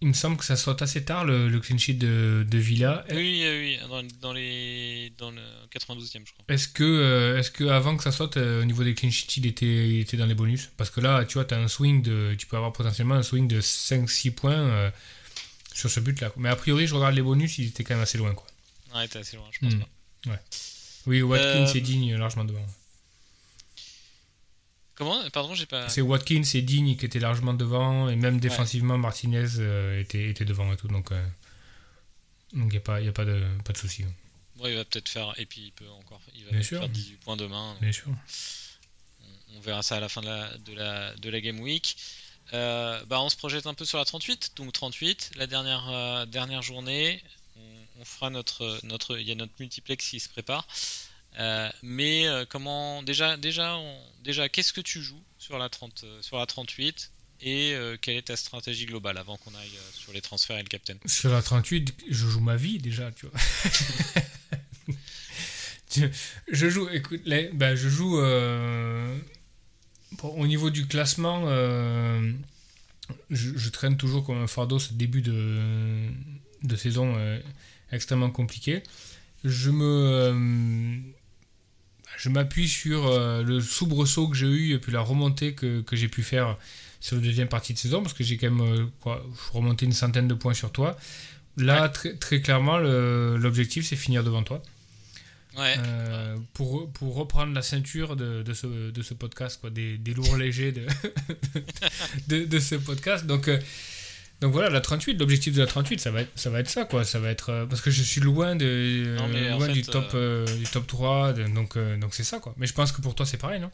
il me semble que ça saute assez tard le, le clean sheet de, de Villa. Oui, oui, dans, dans les dans le 92e, je crois. Est-ce que, euh, est-ce que avant que ça saute euh, au niveau des clean sheets, il était, il était dans les bonus? Parce que là, tu vois, tu as un swing de, tu peux avoir potentiellement un swing de 5-6 points euh, sur ce but-là. Mais a priori, je regarde les bonus, il était quand même assez loin. Quoi. Ouais, t'es assez loin, je pense Hmm. pas. Oui, Watkins Euh, et Digne largement devant. Comment? Pardon, j'ai pas. C'est Watkins et Digne qui étaient largement devant, et même défensivement, Martinez euh, était, était devant et tout. Donc, euh, donc il n'y a, pas, y a pas de, pas de souci. hein. Ouais, il va peut-être faire. Et puis il peut encore. Il va Bien peut-être sûr. faire 18 points demain. donc Bien sûr. on, on verra ça à la fin de la, de la, de la Game Week. Euh, bah, on se projette un peu sur la 38. Donc 38, la dernière, euh, dernière journée. On, on fera notre, notre. Il y a notre multiplex qui se prépare. Euh, mais euh, comment déjà déjà on- déjà qu'est-ce que tu joues sur la 30 euh, sur la 38 et euh, quelle est ta stratégie globale avant qu'on aille sur les transferts et le captain Sur la 38, je joue ma vie déjà, tu vois. Je joue, écoute, les- bah, je joue bon, au niveau du classement. je, je traîne toujours comme un fardeau ce début de, de saison extrêmement compliqué. Je me, je m'appuie sur euh, le soubresaut que j'ai eu et puis la remontée que, que j'ai pu faire sur la deuxième partie de saison parce que j'ai quand même euh, quoi, remonté une centaine de points sur toi. Là, très, très clairement, l'objectif c'est finir devant toi. Ouais. Euh, pour, pour reprendre la ceinture de, de, ce, de ce podcast, quoi, des, des lourds légers de, de, de ce podcast. Donc, euh, donc voilà, la 38, l'objectif de la 38, ça va être ça, va être ça quoi. Ça va être, euh, parce que je suis loin, de, Non, loin fait, du, top, euh, du top 3, de- donc euh, donc c'est ça quoi. Mais je pense que pour toi c'est pareil, non?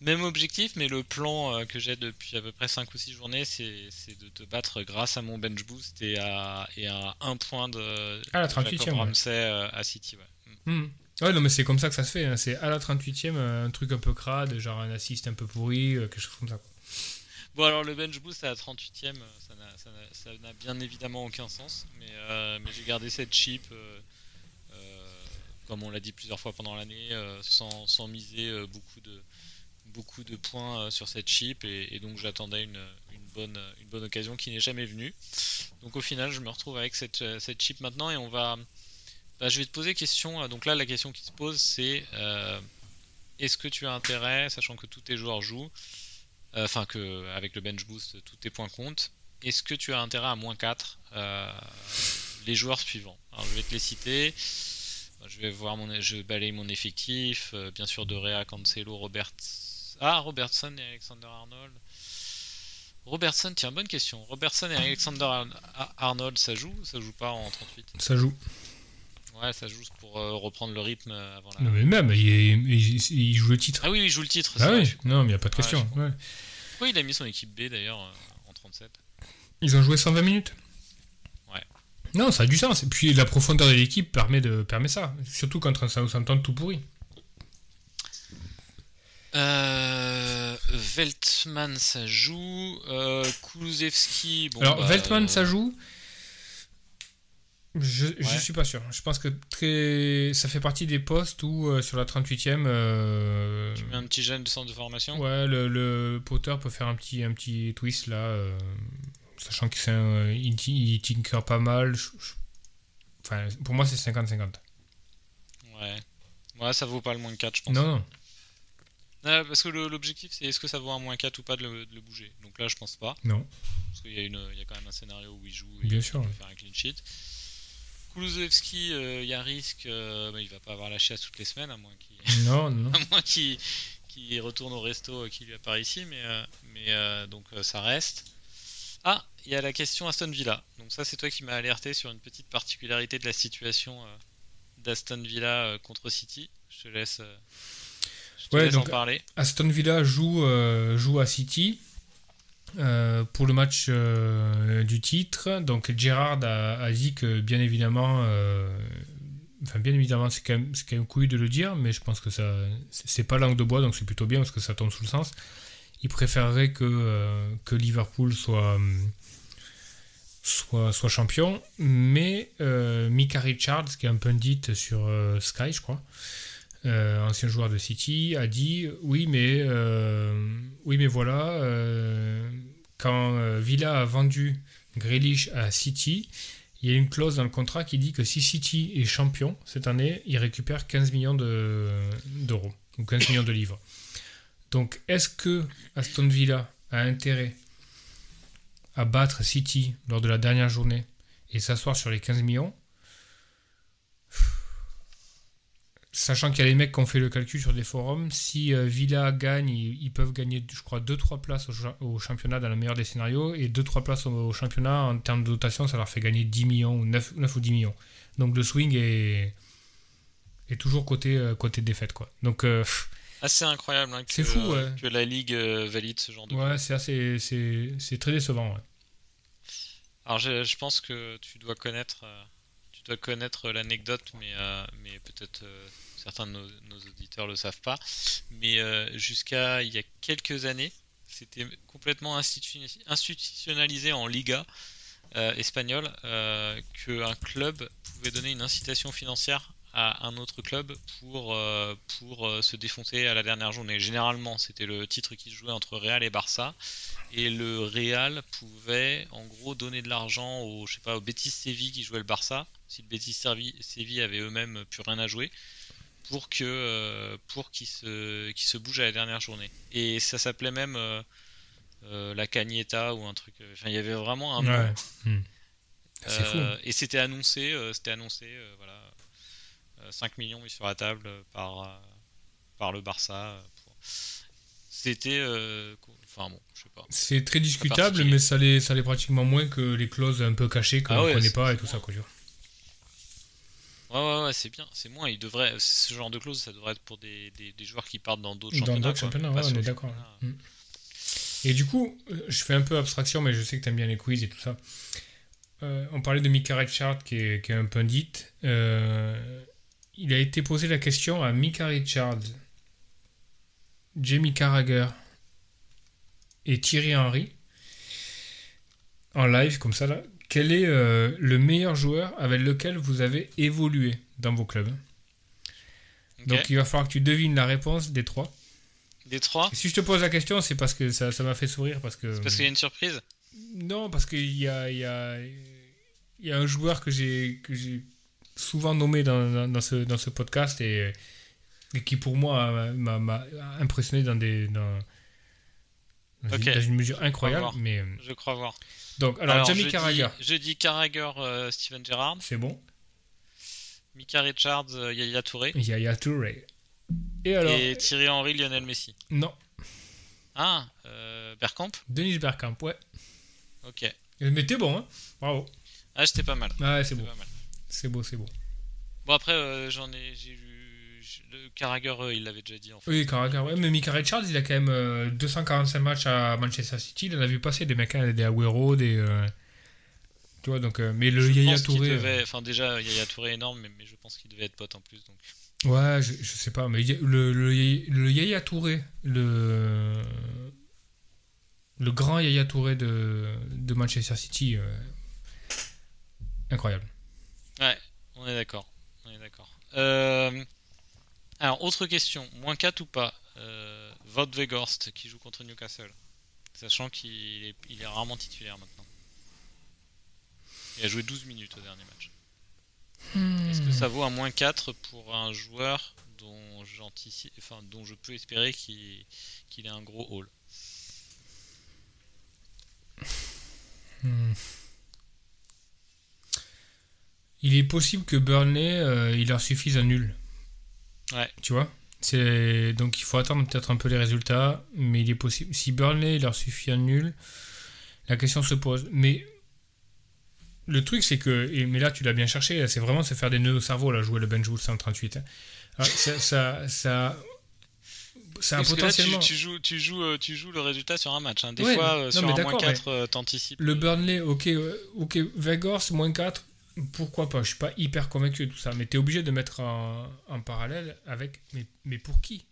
Même objectif, mais le plan euh, que j'ai depuis à peu près 5 ou 6 journées, c'est de te battre grâce à mon bench boost et à, et à un point de, Ah, la de 38e, Jacob ouais. Ramsey euh, à City. Ouais. Mm. Hmm. Ouais, non, mais c'est comme ça que ça se fait. hein. C'est à la 38e, un truc un peu crade, genre un assist un peu pourri, euh, quelque chose comme ça. quoi. Bon, alors le bench boost à la 38ème, euh, ça n'a- bien évidemment aucun sens, mais, euh, j'ai gardé cette chip, euh, comme on l'a dit plusieurs fois pendant l'année, sans, miser beaucoup, de, points sur cette chip, et, donc j'attendais une, bonne, occasion qui n'est jamais venue. Donc au final, je me retrouve avec cette, chip maintenant, et on va. bah, je vais te poser question. Donc là, la question qui se pose, c'est est-ce que tu as intérêt, sachant que tous tes joueurs jouent, enfin que avec le bench boost tous tes points comptent. Est-ce que tu as intérêt à moins 4 euh, les joueurs suivants? Alors je vais te les citer. Je vais voir mon, je balaye mon effectif. euh, bien sûr de Rea, Cancelo, Robert, ah Robertson et Alexander Arnold. Robertson, tiens bonne question. Robertson et Alexander Ar- Arnold, ça joue ou ça joue pas en 38 Ça joue. Ouais, ça joue pour euh, reprendre le rythme euh, avant la. Non, mais même, il, joue le titre. Ah oui, il joue le titre. Ah oui, non, mais il n'y a pas de question. ouais. Pourquoi il a mis son équipe B d'ailleurs euh, en 37 Ils ont joué 120 minutes. Ouais. Non, ça a du sens. Et puis la profondeur de l'équipe permet, de, permet ça. Surtout contre un Southampton tout pourri. Euh, Veltman, ça joue. Euh, Kulusevski, bon. Alors, bah, Veltman, ça joue. Je, je Ouais. suis pas sûr. Je pense que très... ça fait partie des postes où, euh, sur la 38e, euh, Tu mets un petit jeune de centre de formation? Ouais, le, le Potter peut faire un petit, un petit twist là. euh, sachant qu'il il, il tinker pas mal. Je- je- Enfin, pour moi, c'est 50-50. Ouais. Ouais, ça vaut pas le moins 4, je pense. Non, non. Parce que l'objectif, c'est est-ce que ça vaut un moins 4 ou pas de le, de le bouger? Donc là, je pense pas. Non. Parce qu'il y, y a quand même un scénario où il joue et Bien il sûr, peut ouais. faire un clean sheet. Kulusevski, euh, il y a risque. euh, bah, il va pas avoir la chiasse toutes les semaines, à moins qu'il Non, non. à moins qu'il qu'il retourne au resto qui lui apparaît ici, mais, euh, mais euh, donc ça reste. Ah, il y a la question Aston Villa. Donc ça, c'est toi qui m'as alerté sur une petite particularité de la situation d'Aston Villa contre City. Je te laisse, je te Ouais, laisse donc, en parler. Aston Villa joue, joue à City euh, pour le match euh, du titre. Donc Gerrard a, dit que bien évidemment, euh, enfin bien évidemment, c'est quand, même- quand même couillu de le dire, mais je pense que ça, c'est pas langue de bois, donc c'est plutôt bien parce que ça tombe sous le sens. Il préférerait que, que Liverpool soit, soit, soit champion, mais Mika Richards, qui est un pundit sur Sky, je crois, euh, ancien joueur de City, a dit oui, mais euh, oui, mais voilà, euh, quand Villa a vendu Grealish à City, il y a une clause dans le contrat qui dit que si City est champion cette année, il récupère 15 millions de- d'euros ou 15 millions de livres. Donc, est-ce que Aston Villa a intérêt à battre City lors de la dernière journée et s'asseoir sur les 15 millions? Sachant qu'il y a les mecs qui ont fait le calcul sur des forums, si euh, Villa gagne, ils, ils peuvent gagner, je crois, 2-3 places au, cha- au championnat dans le meilleur des scénarios, et 2-3 places au, au championnat en termes de dotation, ça leur fait gagner 10 millions, ou 9, 9 ou 10 millions. Donc le swing est, est toujours côté, euh, côté défaite. Quoi. Donc euh, Assez incroyable hein, que, C'est fou, ouais. que la Ligue valide ce genre de ouais, c'est assez, c'est, très décevant. ouais. Alors je, je pense que tu dois connaître, tu dois connaître l'anecdote, mais, euh, mais peut-être euh, certains de nos, nos auditeurs le savent pas. Mais euh, jusqu'à il y a quelques années, c'était complètement institu- institutionnalisé en Liga espagnole euh, qu'un club pouvait donner une incitation financière à un autre club pour, euh, pour euh, se défoncer à la dernière journée. Généralement, c'était le titre qui se jouait entre Real et Barça. Et le Real pouvait en gros donner de l'argent au, je sais pas, au Betis Séville qui jouait le Barça, si le Betis Séville avait eux-mêmes plus rien à jouer, pour que euh, pour qu'ils se qu'ils se bougent à la dernière journée. Et ça s'appelait même la Cagnetta ou un truc. Enfin, il y avait vraiment un. Ouais. Hmm. Fou. Euh, et c'était annoncé, euh, c'était annoncé, euh, voilà, 5 millions mis sur la table euh, par, euh, par le Barça. euh, pour- C'était, euh, enfin bon, je sais pas. C'est très discutable, mais ça l'est, ça l'est pratiquement moins que les clauses un peu cachées qu'on Ah ne ouais, connaît pas et tout ça. Quoi. Ouais, ouais, ouais, c'est bien, c'est moins. Il devrait, ce genre de clause, ça devrait être pour des, des, des joueurs qui partent dans d'autres Dans championnats. d'autres quoi, championnats, ouais, on est d'accord. Mm. Et du coup, euh, je fais un peu abstraction, mais je sais que tu aimes bien les quiz et tout ça. Euh, on parlait de Mika Richard, qui est, qui est un pundit. Euh, il a été posé la question à Mika Richards, Jamie Carragher et Thierry Henry en live, comme ça là. Quel est euh, le meilleur joueur avec lequel vous avez évolué dans vos clubs? Donc il va falloir que tu devines la réponse des trois. Des trois, Et si je te pose la question, c'est parce que ça ça m'a fait sourire. Parce que, parce qu'il y a une surprise? Non, parce qu'il y a, il y, a, il y a un joueur que j'ai, que j'ai souvent nommé dans, dans, dans ce, dans ce podcast et, et qui pour moi m'a, impressionné dans, des, dans, dans, une, mesure incroyable. voir. Mais, euh, Je crois voir. donc, alors, Jamie je Carragher, dis, je dis Carragher, euh, Steven Gerrard, c'est bon. Mika Richards, euh, Yaya Touré, Il y a, il y a Touré. Et alors et Thierry Henry, Lionel Messi. Non, Ah, euh, Bergkamp Denis Bergkamp, ouais. Ok. Mais t'es bon, hein Bravo. Ah, j'étais pas mal. Ouais, c'est pas mal. C'est beau, c'est beau. Bon, après, euh, j'en ai. J'ai lu. Le Carragher, euh, il l'avait déjà dit en fait. Oui, Carragher, ouais. Mais Mika Richards, il a quand même euh, 245 matchs à Manchester City. Il en a vu passer des mecs, hein, des Agüero, des. euh, Tu vois, donc. mais le Je Yaya pense Touré. devait- Enfin, déjà, Yaya Touré est énorme, mais, mais je pense qu'il devait être pote en plus. Donc. Ouais, je, je sais pas, mais le, le, le Yaya Touré, le, le grand Yaya Touré de, de Manchester City, euh, incroyable. On est d'accord. On est d'accord. Euh, Alors, autre question. Moins 4 ou pas euh, Weghorst qui joue contre Newcastle. Sachant qu'il est, il est rarement titulaire maintenant. Il a joué 12 minutes au dernier match. Est-ce que ça vaut un moins 4 pour un joueur dont enfin, dont je peux espérer qu'il qu'il ait un gros haul? Hmm. Il est possible que Burnley, euh, il leur suffise un nul. Ouais. Tu vois? C'est Donc il faut attendre peut-être un peu les résultats, mais il est possible. Si Burnley, il leur suffit un nul, la question se pose. Mais le truc, c'est que. et- mais là, tu l'as bien cherché, c'est vraiment se faire des nœuds au cerveau, là, jouer le Benjoul 138. hein. Alors, ça, ça, ça, a Parce que là, tu, potentiellement. tu joues, tu, joues, euh, tu joues le résultat sur un match. hein. Des Ouais, fois, non, sur un moins d'accord, 4, euh, t'anticipes. Le Burnley, ok, ok, Vegas, moins 4, pourquoi pas Je suis pas hyper convaincu de tout ça, mais tu es obligé de mettre en, en parallèle avec. Mais, mais pour qui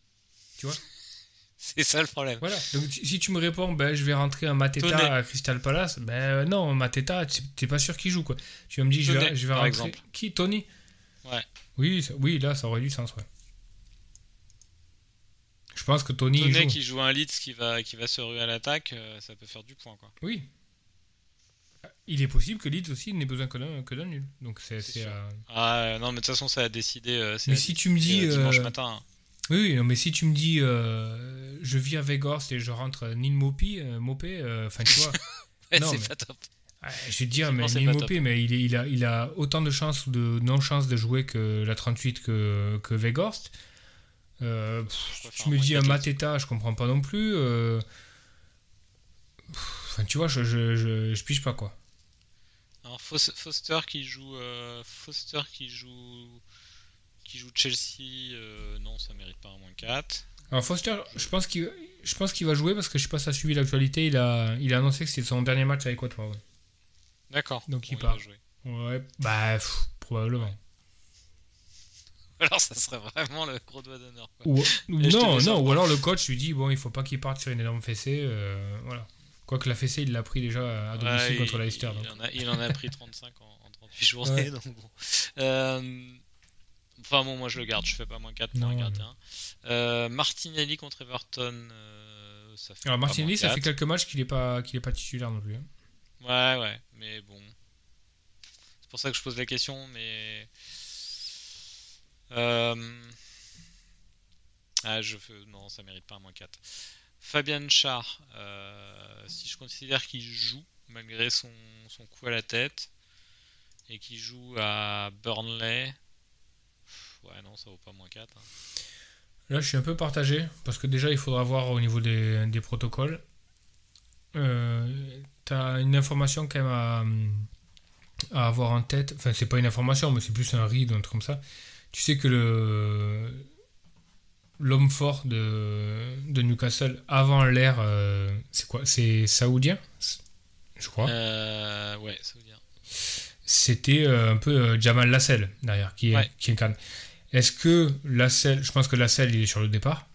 Tu vois? C'est ça le problème. Voilà. Donc si tu me réponds, ben, je vais rentrer un Mateta à Crystal Palace, ben non, Mateta, tu t'es pas sûr qu'il joue quoi. Tu vas me dire, je vais, je vais rentrer. exemple. Qui Tony? Ouais. Oui, oui, là, ça aurait du sens, ouais. Je pense que Tony. Toney joue. qui joue un Leeds qui va, qui va se ruer à l'attaque, euh, ça peut faire du point. Quoi. Oui. Il est possible que Leeds aussi n'ait besoin que d'un que d'un nul. Donc c'est. C'est c'est, sûr. euh, Ah non, mais de toute façon, ça a décidé. euh, c'est Mais à si décider, tu me dis, euh, dimanche matin. hein. Oui, non, mais si tu me dis, euh, je vis à Vegas et je rentre Nil Mopi, euh, Mopé, euh, enfin tu vois, Ouais, non, c'est mais- pas top. je vais te dire, mais pas Mopé, mais il, est- il, a, il a autant de chances ou de non-chances de jouer que la 38 que, que Vegas. Euh, pff, Je me dis un Mateta, je comprends pas non plus. euh, pff, Enfin, tu vois, je, je, je, je pige pas quoi. Alors Fos- Foster qui joue, euh, Foster qui joue, qui joue Chelsea, euh, non, ça mérite pas un moins 4. Alors Foster, je pense qu'il je pense qu'il va jouer parce que je sais pas si tu as suivi l'actualité, il a, il a annoncé que c'était son dernier match avec Watford. D'accord. Donc, il va part. jouer. Ouais, bah pff, probablement. Alors ça serait vraiment le gros doigt d'honneur. Ou, non, non, ou alors le coach lui dit bon, il faut pas qu'il parte sur une énorme fessée. euh, voilà. Quoique la fessée, il l'a pris déjà à domicile Ouais, contre Leicester. il donc. en a, il en a pris 35 en, en 38 journées. Ouais. Donc bon. Euh, enfin bon, moi je le garde, je fais pas moins 4 pour Non, un mais- gardien. Euh, Martinelli contre Everton, euh, ça fait Alors Martinelli, ça fait 4. quelques matchs qu'il est pas qu'il est pas titulaire non plus. hein. Ouais, ouais, mais bon. C'est pour ça que je pose la question, mais. Euh... Ah, je. Non, ça mérite pas un moins 4. Fabian Char, euh, si je considère qu'il joue, malgré son, coup à la tête, et qu'il joue à Burnley. Ouais, non, ça vaut pas moins 4. hein. Là, je suis un peu partagé parce que déjà, il faudra voir au niveau des, protocoles. Euh, T'as une information quand même à, avoir en tête. Enfin, c'est pas une information, mais c'est plus un read un truc comme ça. Tu sais que le l'homme fort de, de Newcastle avant l'ère, euh, c'est quoi? C'est saoudien, je crois. Euh, ouais, dire. C'était euh, un peu Jamal Lassell derrière qui, est, Ouais. qui incarne. Est-ce que Lassell, je pense que Lassell il est sur le départ,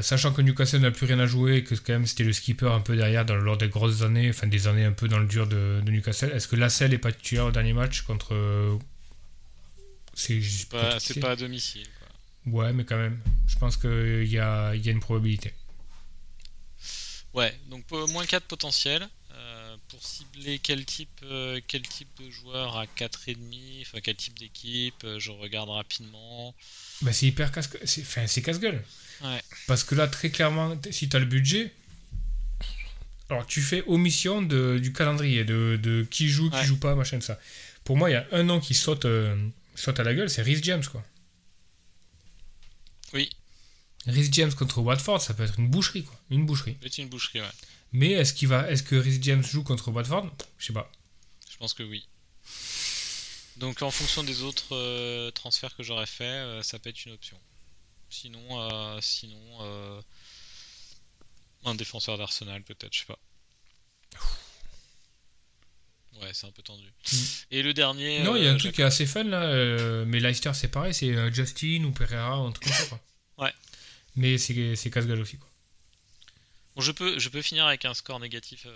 sachant que Newcastle n'a plus rien à jouer et que quand même c'était le skipper un peu derrière dans, lors des grosses années, enfin des années un peu dans le dur de, de Newcastle. Est-ce que Lassell est pas titulaire au dernier match contre c'est pas, pas à domicile. Quoi. Ouais, mais quand même, je pense qu'il y a, y a une probabilité. Ouais, donc moins 4 potentiels. Euh, pour cibler quel type, euh, quel type de joueur à 4,5, enfin quel type d'équipe, euh, je regarde rapidement. Bah, c'est hyper casse c'est enfin, c'est casse-gueule. Ouais. Parce que là, très clairement, si tu as le budget, alors tu fais omission de, du calendrier, de, de qui joue, qui Ouais. joue pas, machin de ça. Pour moi, il y a un nom qui saute, euh, saute à la gueule, c'est Rhys James, quoi. Oui, Rhys James contre Watford, ça peut être une boucherie, quoi. Une boucherie. c'est une boucherie, ouais. Mais est-ce qu'il va, est-ce que Rhys James joue contre Watford? Je sais pas. Je pense que oui. Donc en fonction des autres euh, transferts que j'aurais fait, euh, ça peut être une option. Sinon, euh, sinon un défenseur d'Arsenal peut-être, je sais pas. Ouais, c'est un peu tendu. Mm. Et le dernier. Non, il y a un euh, truc qui est assez fun là, euh, mais Leicester c'est pareil, c'est euh, Justin ou Pereira, un truc comme ça quoi. Ouais. Mais c'est casse-gueule aussi quoi. Bon, je peux, je peux finir avec un score négatif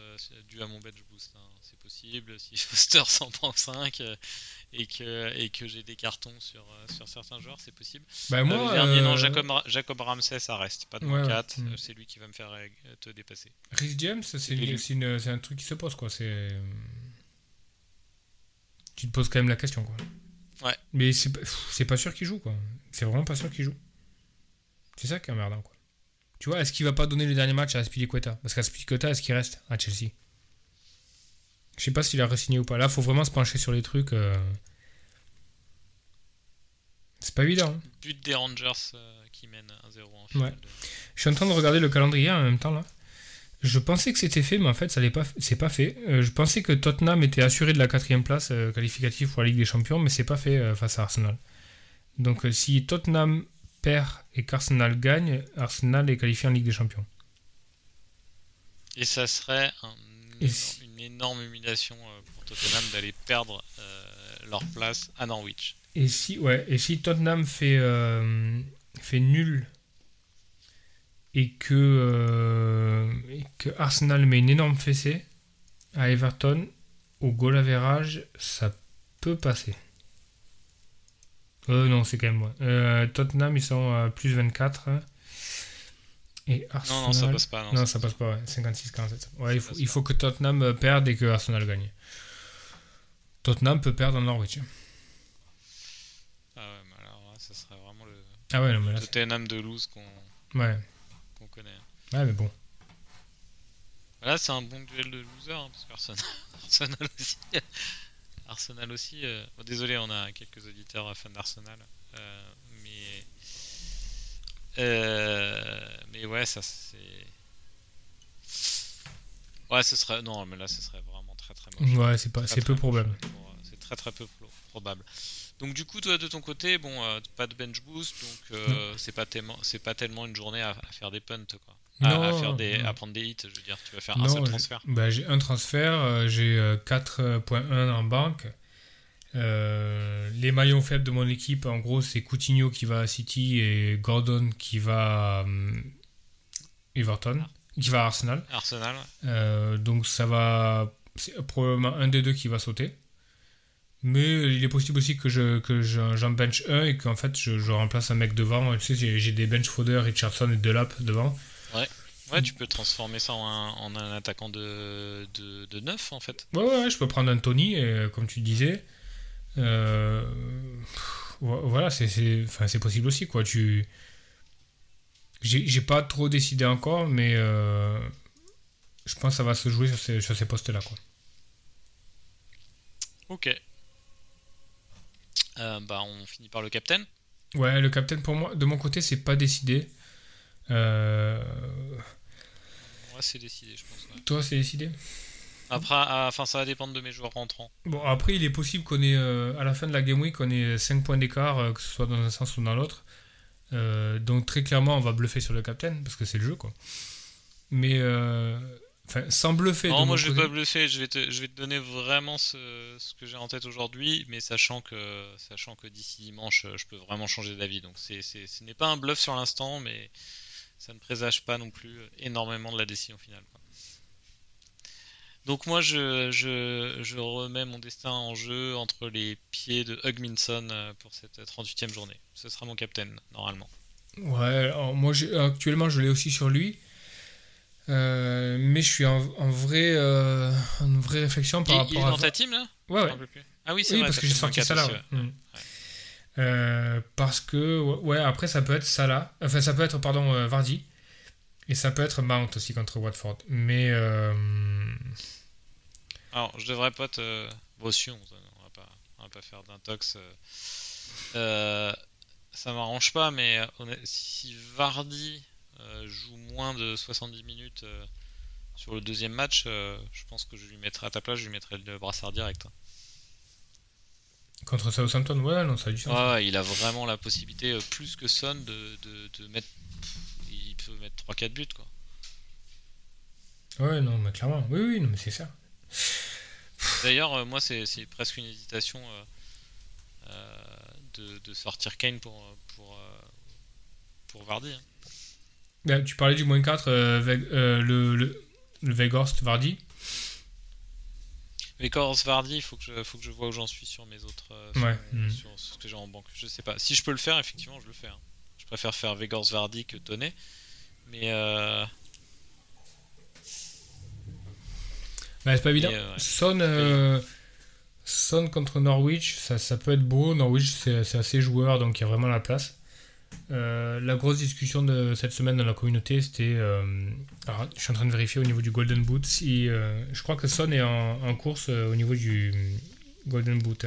dû à mon bench boost. hein. C'est possible. Si Foster s'en prend 5 euh, et que, et que j'ai des cartons sur, sur certains joueurs, c'est possible. Bah moi, le dernier, non, Jacob, Jacob Ramsey, ça reste. Pas de Ouais, moins ouais. 4. Mm. euh, C'est lui qui va me faire te dépasser. Rhys James, c'est un truc qui se pose quoi. C'est tu te poses quand même la question quoi. Ouais. Mais c'est pas- pff, c'est pas sûr qu'il joue quoi. C'est vraiment pas sûr qu'il joue. C'est ça qui est emmerdant quoi. Tu vois, est-ce qu'il va pas donner le dernier match à Aspilicueta Parce qu'Aspilicueta, est-ce qu'il reste à Chelsea? Je sais pas s'il a re-signé ou pas. Là, faut vraiment se pencher sur les trucs. euh. C'est pas évident. hein. But des Rangers euh, qui mènent 1-0 en finale. Ouais. Je suis en train de regarder le calendrier en même temps là. Je pensais que c'était fait, mais en fait, ça l'est pas. C'est pas fait. Euh, je pensais que Tottenham était assuré de la quatrième place euh, qualificative pour la Ligue des Champions, mais c'est pas fait euh, face à Arsenal. Donc, si Tottenham perd et qu'Arsenal gagne, Arsenal est qualifié en Ligue des Champions. Et ça serait un Et énorme- si- une énorme humiliation pour Tottenham d'aller perdre leur place à Norwich. Et si, ouais, et si Tottenham fait, fait nul et que, euh, et que Arsenal met une énorme fessée à Everton, au goal average, ça peut passer. Euh, non, c'est quand même moins. Euh, Tottenham, ils sont à plus 24. Et Arsenal. Non, non, ça passe pas. Non, Non, ça passe pas, ouais. 56-47. Ouais, il faut, passe il faut que Tottenham perde et que Arsenal gagne. Tottenham peut perdre en Norwich. Ah ouais, mais alors là, ça serait vraiment le Ah ouais, non, mais là, c'est- Tottenham de lose qu'on Ouais. Ouais, mais bon. Là, c'est un bon duel de loser, hein, parce qu'Arsenal Arsenal aussi. Arsenal aussi. euh, bon, désolé, on a quelques auditeurs fans d'Arsenal. euh, mais. euh, mais ouais, ça c'est. Ouais, ce serait. Non, mais là, ce serait vraiment très très moche. Ouais, c'est pas, Très, peu probable. euh, C'est très très peu pro- probable. Donc du coup, toi de ton côté, bon, euh, pas de bench boost, donc euh, c'est pas tellement, c'est pas tellement une journée à, à faire des punts, quoi. À, faire des, non. à prendre des hits, je veux dire, tu vas faire un seul j'ai- transfert. bah, j'ai un transfert, euh, j'ai euh, 4.1 en banque. Euh, les maillons faibles de mon équipe, en gros, c'est Coutinho qui va à City et Gordon qui va à Everton, qui va à Arsenal. Arsenal. Euh, donc ça va, c'est probablement un des deux qui va sauter. Mais il est possible aussi que je que je- j'en bench un et qu'en fait je, je remplace un mec devant. Tu sais, j'ai- j'ai des bench Fodder, Richardson et Delap devant. Ouais, tu peux transformer ça en un, en un attaquant de, de, de 9 en fait. Ouais, ouais, ouais, je peux prendre un Tony, et, comme tu disais. Euh, voilà, c'est c'est- enfin, c'est possible aussi, quoi. Tu... J'ai pas trop décidé encore, mais euh, je pense que ça va se jouer sur ces, sur ces postes-là, quoi. Ok. Euh, bah, on finit par le captain. Ouais, le captain, pour moi, de mon côté, c'est pas décidé. Euh, Ouais, c'est décidé, je pense. ouais. Toi, c'est décidé? Après, ah, enfin, ça va dépendre de mes joueurs rentrants. Bon, après, il est possible qu'on ait, euh, à la fin de la Game Week, on ait 5 points d'écart, euh, que ce soit dans un sens ou dans l'autre. Euh, donc, très clairement, on va bluffer sur le captain, parce que c'est le jeu, quoi. Mais, euh, enfin, sans bluffer. Non, moi je vais côté- pas bluffer, je vais te, je vais te donner vraiment ce, ce que j'ai en tête aujourd'hui, mais sachant que, sachant que d'ici dimanche, je peux vraiment changer d'avis. Donc c'est, ce n'est pas un bluff sur l'instant, mais ça ne présage pas non plus énormément de la décision finale. quoi. Donc moi je, je, je remets mon destin en jeu entre les pieds de Hugminson euh, pour cette 38e journée. Ce sera mon captain, normalement. Ouais, alors, moi, actuellement, je l'ai aussi sur lui. Euh, mais je suis en, en vrai, euh, en vraie réflexion par il, il est rapport dans à. ta team là? Ouais, ouais. Ah oui, c'est Oui, vrai, parce que j'ai sorti ça là. ouais. Euh, parce que, ouais, après, ça peut être Salah. Enfin, ça peut être, pardon, euh, Vardy. Et ça peut être Mount aussi contre Watford. Mais. euh, Alors, je devrais pas te. On, on va pas, on va pas faire d'intox. ça m'arrange pas, mais euh, honn- si Vardy joue moins de 70 minutes sur le deuxième match, je pense que je lui mettrai à ta place, je lui mettrai le brassard direct. hein. Contre Southampton, ouais, non, ça a du sens. Ouais, il a vraiment la possibilité, euh, plus que Son, de, de, de mettre. Il peut mettre 3-4 buts, quoi. Ouais, non, mais clairement. Oui, oui, non, mais c'est ça. D'ailleurs, euh, moi, c'est c'est presque une hésitation euh, de, de sortir Kane pour, pour, pour Vardy. hein. Ben, tu parlais du moins 4, euh, Veg- le, le, le Weghorst Vardy. Mais Vardy, il faut que je, faut que je vois où j'en suis sur mes autres. euh, Ouais, sur, mhm. sur ce que j'ai en banque. Je sais pas. Si je peux le faire, effectivement, je le fais. hein. Je préfère faire Vegors Vardy que Tonnet. Mais euh, Ben, c'est pas évident. Euh, ouais. Son, euh, Son contre Norwich, ça, ça peut être beau. Norwich, c'est assez joueur, donc il y a vraiment la place. Euh, la grosse discussion de cette semaine dans la communauté, c'était. euh, alors, je suis en train de vérifier au niveau du Golden Boot. Si, euh, je crois que Son est en, en course au niveau du Golden Boot.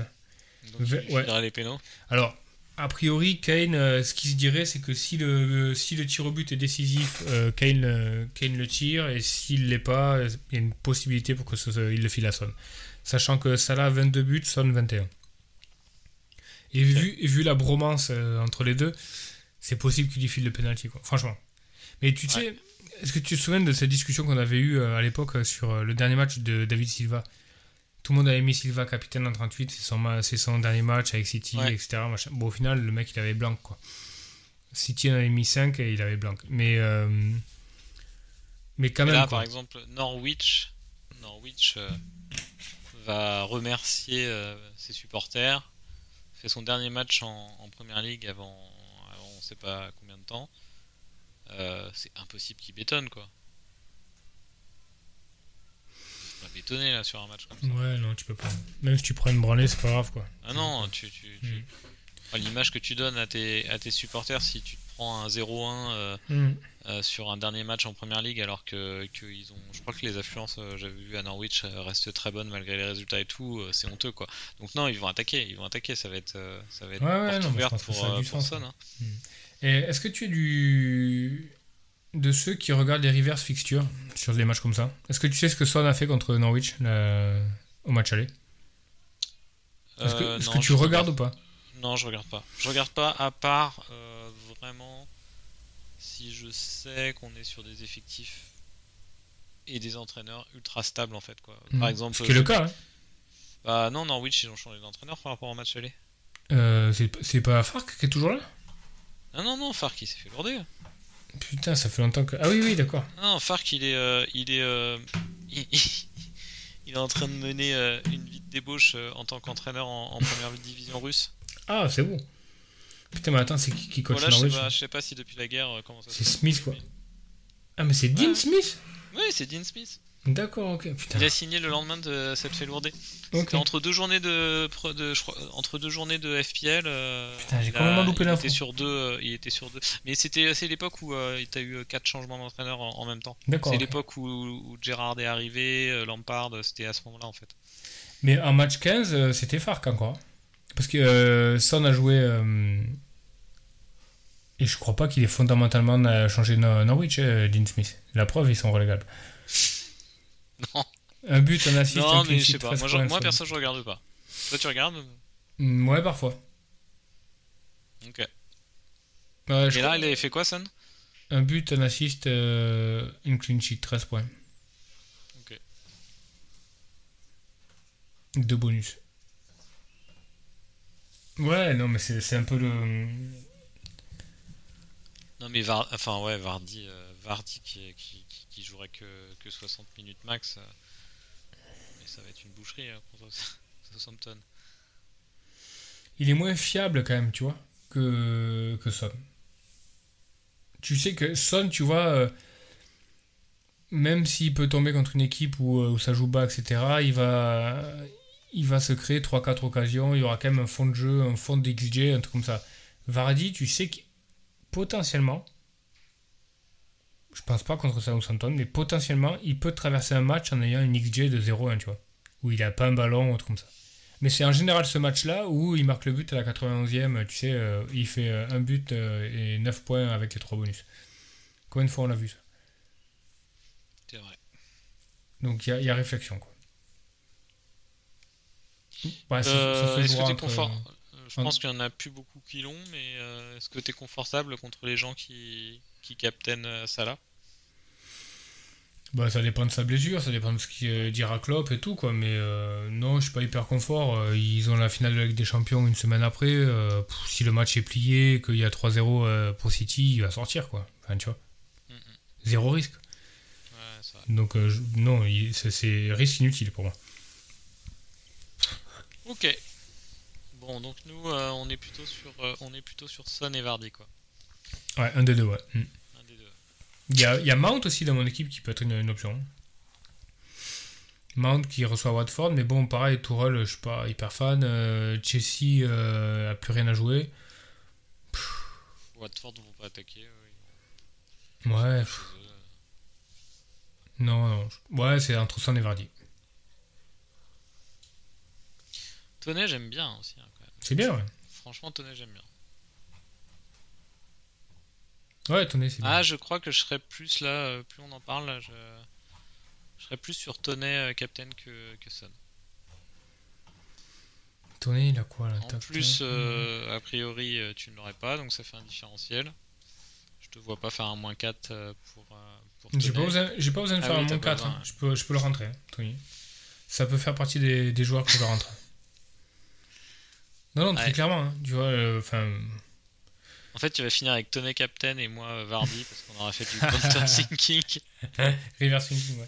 donc il ouais. les pénaux. Alors, a priori, Kane, ce qui se dirait, c'est que si le, si le tir au but est décisif, Kane, Kane le tire, et s'il l'est pas, il y a une possibilité pour que ce- ce- il le file à Son. Sachant que Salah a 22 buts, Son 21. Et vu, et vu la bromance entre les deux, c'est possible qu'il lui file le penalty, quoi. Franchement. Mais tu sais, est-ce que tu te souviens de cette discussion qu'on avait eue euh, à l'époque euh, sur euh, le dernier match de David Silva? Tout le monde avait mis Silva capitaine en 38, c'est son, c'est son dernier match avec City, Ouais. etc. machin. Bon, au final, le mec, il avait blanc, quoi. City en avait mis 5 et il avait blanc. Mais, euh, mais quand Et même, là, quoi. par exemple, Norwich, Norwich euh, va remercier euh, ses supporters. Fait son dernier match en, en première ligue avant, pas combien de temps. Euh, c'est impossible qu'il bétonne quoi. Bétonner là sur un match comme ça. Ouais, non, tu peux pas. Même si tu prends une branlée, c'est pas grave, quoi. Ah non, tu, tu, tu- Mm. Enfin, l'image que tu donnes à tes, à tes supporters si tu te prends un 0-1 euh, Mm. euh, sur un dernier match en première ligue alors que, que ils ont je crois que les affluences j'avais vu à Norwich restent très bonnes malgré les résultats et tout c'est honteux quoi donc non ils vont attaquer ils vont attaquer ça va être ça va être Ouais, ouais, non, pour, pour sens, Son, hein. hein. Et est-ce que tu es du de ceux qui regardent les reverse fixtures sur des matchs comme ça? Est-ce que tu sais ce que Son a fait contre Norwich là, au match aller? Est-ce que, Euh, est-ce non, que tu regardes ou pas? Non je regarde pas je regarde pas à part euh, vraiment si je sais qu'on est sur des effectifs et des entraîneurs ultra stables en fait quoi par Mm. exemple Ce qui est le cas. hein. bah non Norwich ils ont changé d'entraîneur par rapport au match aller Euh, c'est, c'est pas Fark qui est toujours là? Ah non non Fark il s'est fait lourder Putain, ça fait longtemps que. Ah oui, oui, d'accord. Non, Fark, il est, euh, il est, euh, il, il est en train de mener euh, une vie de débauche euh, en tant qu'entraîneur en, en première division russe. Ah, c'est bon. Putain, mais attends, c'est qui qui coach Voilà, je sais pas, je sais pas si depuis la guerre euh, comment ça. C'est se. Smith, quoi. Ah, mais c'est Dean Ouais. Smith Oui, c'est Dean Smith. D'accord, ok. Putain. Il a signé le lendemain de cette fait lourder. Ok. C'était entre deux journées de, pre- de je crois, entre deux journées de FPL. euh, Putain, j'ai il a- complètement loupé il l'info. était sur deux, euh, il était sur deux. Mais c'était c'est l'époque où euh, tu as eu quatre changements d'entraîneur en, en même temps. D'accord. C'est l'époque où, où Gerrard est arrivé, euh, Lampard, c'était à ce moment-là en fait. Mais en match 15, euh, c'était Fark encore. Parce que euh, Son a joué. euh, Et je crois pas qu'il ait fondamentalement changé No- Norwich, Dean Smith. La preuve, ils sont relégables. Non. Un but, un assist, Non, un clean mais je sheet, sais pas. 13 Moi, je- moi perso, je regarde pas. Toi, tu regardes Mm, Ouais, parfois. Ok. Et là, il avait fait quoi, Son Un but, un assist, euh, une clean sheet, 13 points. Ok. Deux bonus. Ouais, non, mais c'est c'est un peu le. Non, mais Var... enfin, ouais, Vardy, euh, Vardy qui, qui, jouerait que, que 60 minutes max. euh, Mais ça va être une boucherie hein, contre Southampton. Il est moins fiable quand même, tu vois, que, que Son. Tu sais que Son, tu vois, euh, même s'il peut tomber contre une équipe où, euh, où ça joue bas, etc., il va, il va se créer 3-4 occasions, il y aura quand même un fond de jeu, un fond de XG, un truc comme ça. Vardy, tu sais que potentiellement, je pense pas contre Southampton, mais potentiellement, il peut traverser un match en ayant une XG de 0-1, tu vois, où il a pas un ballon ou truc comme ça. Mais c'est en général ce match-là où il marque le but à la 91e, tu sais, euh, il fait euh, un but euh, et 9 points avec les 3 bonus. Combien de fois on l'a vu ça C'est vrai. Donc il y, a- il y a réflexion, quoi. Ouais, Euh, est-ce que t'es confort Je pense qu'il y en a plus beaucoup qui l'ont, mais euh, est-ce que t'es confortable contre les gens qui, qui captainent euh, Salah Bah, ça dépend de sa blessure, ça dépend de ce qu'il euh, dira Klopp et tout, quoi. Mais euh, non, je suis pas hyper confort. Ils ont la finale de la Ligue des Champions une semaine après. Euh, pff, si le match est plié, qu'il y a 3-0 euh, pour City, il va sortir, quoi. Enfin, tu vois. Zéro risque. Ouais. Donc, je- non, c'est- risque inutile pour moi. Ok. Bon, donc nous, on est plutôt sur, on est plutôt sur Son et Vardy, quoi. Ouais, un des deux, ouais. Mm. Un des deux. Il y a, il y a Mount aussi dans mon équipe qui peut être une, une option. Mount qui reçoit Watford, mais bon, pareil, Tourelle, je suis pas hyper fan. Euh, Chelsea euh, a plus rien à jouer. Watford vont pas attaquer. ouais. Non, non. Ouais, c'est entre Son et Vardy. Tonnet, j'aime bien aussi, hein. C'est bien, ouais. Franchement, Tonnet, j'aime bien. Ouais, c'est bien. Ah, je crois que je serais plus là, euh, plus on en parle, là, je, je serais plus sur Tonnet euh, Captain que, que Son. Tonnet, il a quoi là En plus, euh, a priori, euh, tu ne l'aurais pas, donc ça fait un différentiel. Je te vois pas faire un moins 4 euh, pour, euh, pour J'ai pas besoin, j'ai pas besoin de Ah faire oui, un moins pas 4. besoin, hein. Je, peux, je peux le rentrer, hein, Tony. Ça peut faire partie des, des joueurs que je rentre. Non, non, très Ouais. clairement. hein. Tu vois, euh, enfin. En fait, tu vas finir avec Tonnet Captain et moi euh, Vardy parce qu'on aura fait du counter thinking. Reverse thinking, ouais.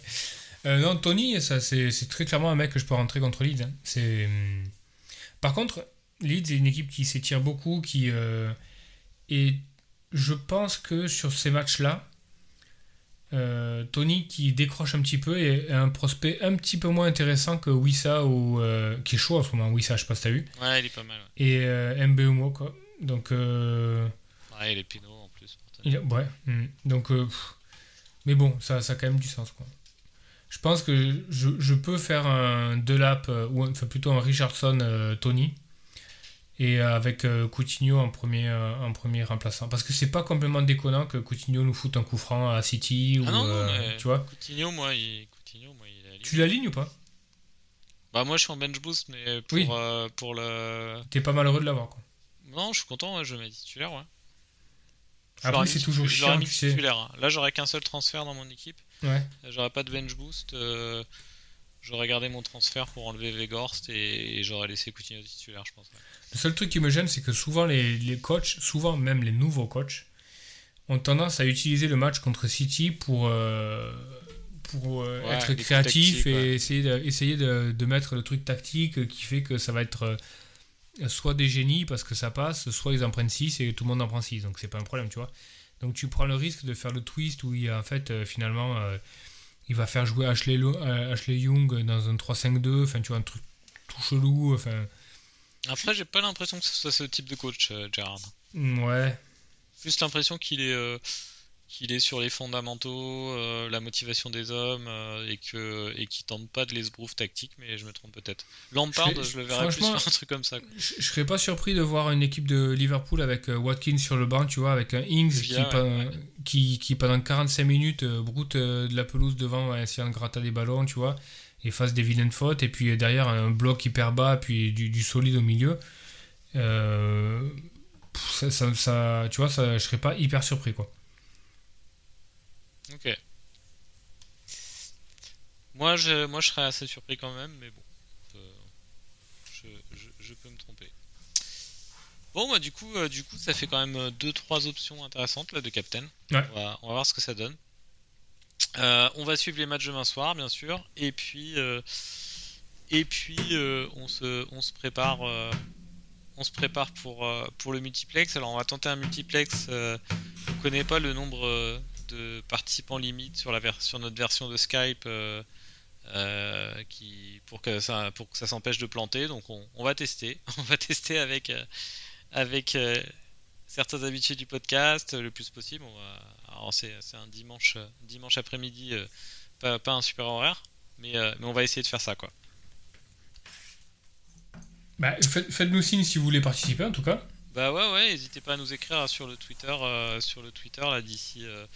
Euh, non, Tony, ça, c'est, c'est très clairement un mec que je peux rentrer contre Leeds. hein. C'est, hum, Par contre, Leeds est une équipe qui s'étire beaucoup, qui. euh, Et je pense que sur ces matchs-là, euh, Tony qui décroche un petit peu est un prospect un petit peu moins intéressant que Wissa ou euh, qui est chaud en ce moment. Wissa, je sais pas si t'as vu. Ouais, il est pas mal. Ouais, Et euh, Mbeumo, quoi. Donc. euh, ouais il est Pinot en plus. il ouais. hmm. Donc, euh, mais bon, ça, ça a quand même du sens, quoi. Je pense que je, je peux faire un Delap, euh, ou enfin plutôt un Richardson euh, Tony, et avec Coutinho en premier, en premier remplaçant. Parce que c'est pas complètement déconnant que Coutinho nous foute un coup franc à City, ou, Ah non, non, mais tu vois. Coutinho, moi, il, Coutinho, moi, il est Tu l'alignes ou pas? Bah, moi, je suis en bench boost, mais pour, Oui. euh, pour le. T'es pas malheureux de l'avoir, quoi. Non, je suis content, ouais, je mets titulaire, ouais. Je Après, c'est toujours chiant, mis tu titulaire, hein. Là, j'aurais qu'un seul transfert dans mon équipe. Ouais. J'aurais pas de bench boost. euh, J'aurais gardé mon transfert pour enlever Vegorst et, et j'aurais laissé Coutinho titulaire, je pense. ouais. Le seul truc qui me gêne, c'est que souvent les, les coachs, souvent même les nouveaux coachs, ont tendance à utiliser le match contre City pour, euh, pour euh, Ouais, être créatif et essayer, de, essayer de, de mettre le truc tactique qui fait que ça va être soit des génies parce que ça passe, soit ils en prennent 6 et tout le monde en prend 6. Donc c'est pas un problème, tu vois. Donc tu prends le risque de faire le twist où il y a en fait euh, finalement euh, il va faire jouer Ashley, euh, Ashley Young dans un 3-5-2, enfin tu vois un truc tout chelou, enfin Après, j'ai pas l'impression que ce soit ce type de coach, Gerrard. ouais. Plus l'impression qu'il est, qu'il est sur les fondamentaux, euh, la motivation des hommes euh, et que et qu'il tente pas de l'esbrouf tactique, mais je me trompe peut-être. Lampard, Je je, le verrais plus faire un truc comme ça. quoi. Je, je serais pas surpris de voir une équipe de Liverpool avec euh, Watkins sur le banc, tu vois, avec un Ings qui, ouais, pendant- ouais. qui, qui, pendant 45 minutes broute de la pelouse devant en essayant de gratter des ballons, tu vois, et fasse des vilaines fautes, et puis derrière un bloc hyper bas, puis du, du solide au milieu. Euh, ça, ça- ça- tu vois, ça, je serais pas hyper surpris, quoi. Ok. Moi, je, moi, je serais assez surpris quand même, mais bon, euh, je, je, je peux me tromper. Bon, bah du coup, euh, du coup, ça fait quand même 2-3 options intéressantes là de Captain. Ouais. On, va, on va voir ce que ça donne. Euh, on va suivre les matchs demain soir, bien sûr, et puis, euh, et puis, euh, on se, on se prépare, euh, on se prépare pour, euh, pour le multiplex. Alors, on va tenter un multiplex. Euh, on connaît pas le nombre euh, de participants limite sur la notre version de Skype. euh, euh, pour que ça s'empêche de planter donc on, va tester on va tester avec euh, certains habitués du podcast le plus possible c'est un dimanche dimanche après-midi pas, un super horaire mais on va essayer de faire ça quoi Bah, faites- Faites-nous signe si vous voulez participer, en tout cas. Bah ouais ouais n'hésitez pas à nous écrire sur le Twitter euh, sur le Twitter là d'ici euh,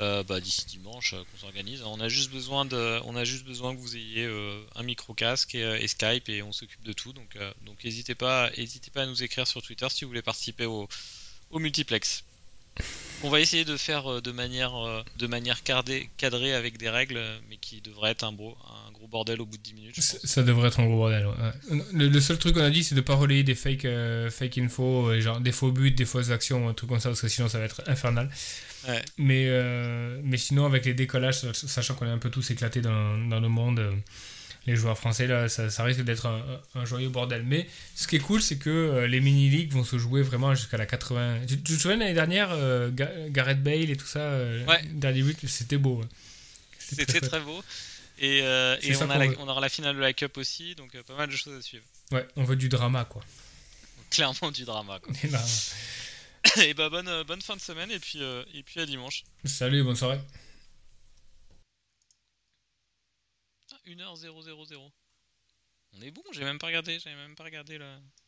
euh, bah, d'ici dimanche qu'on s'organise. On a juste besoin de, on a juste besoin que vous ayez un micro casque et, Skype et on s'occupe de tout. Donc, donc n'hésitez pas, n'hésitez pas à nous écrire sur Twitter si vous voulez participer au, au multiplex. On va essayer de faire de manière, de manière cadrée, cadrée avec des règles, mais qui devrait être un, gros, un gros bordel au bout de 10 minutes. Ça, devrait être un gros bordel. ouais. Le, le seul truc qu'on a dit, c'est de pas relayer des fake, euh, fake infos, euh, genre des faux buts, des fausses actions, un truc comme ça, parce que sinon ça va être infernal. Ouais. Mais, euh, mais sinon, avec les décollages, sach- sachant qu'on est un peu tous éclatés dans, dans le monde, les joueurs français, là, ça, ça risque d'être un, un joyeux bordel. Mais ce qui est cool, c'est que les mini-ligues vont se jouer vraiment jusqu'à la 80. Tu, tu te souviens l'année dernière, Ga- Gareth Bale et tout ça, Ouais. dernier but, c'était beau. C'était très beau. Et, euh, et on, a la- on aura la finale de la Cup aussi, donc euh, pas mal de choses à suivre. Ouais, on veut du drama, quoi. Clairement du drama. Quoi. Et bah bonne, euh, bonne fin de semaine et puis, euh, et puis à dimanche. salut, bonne soirée. Ah, 1h000. On est bon, j'ai même pas regardé, j'avais même pas regardé là.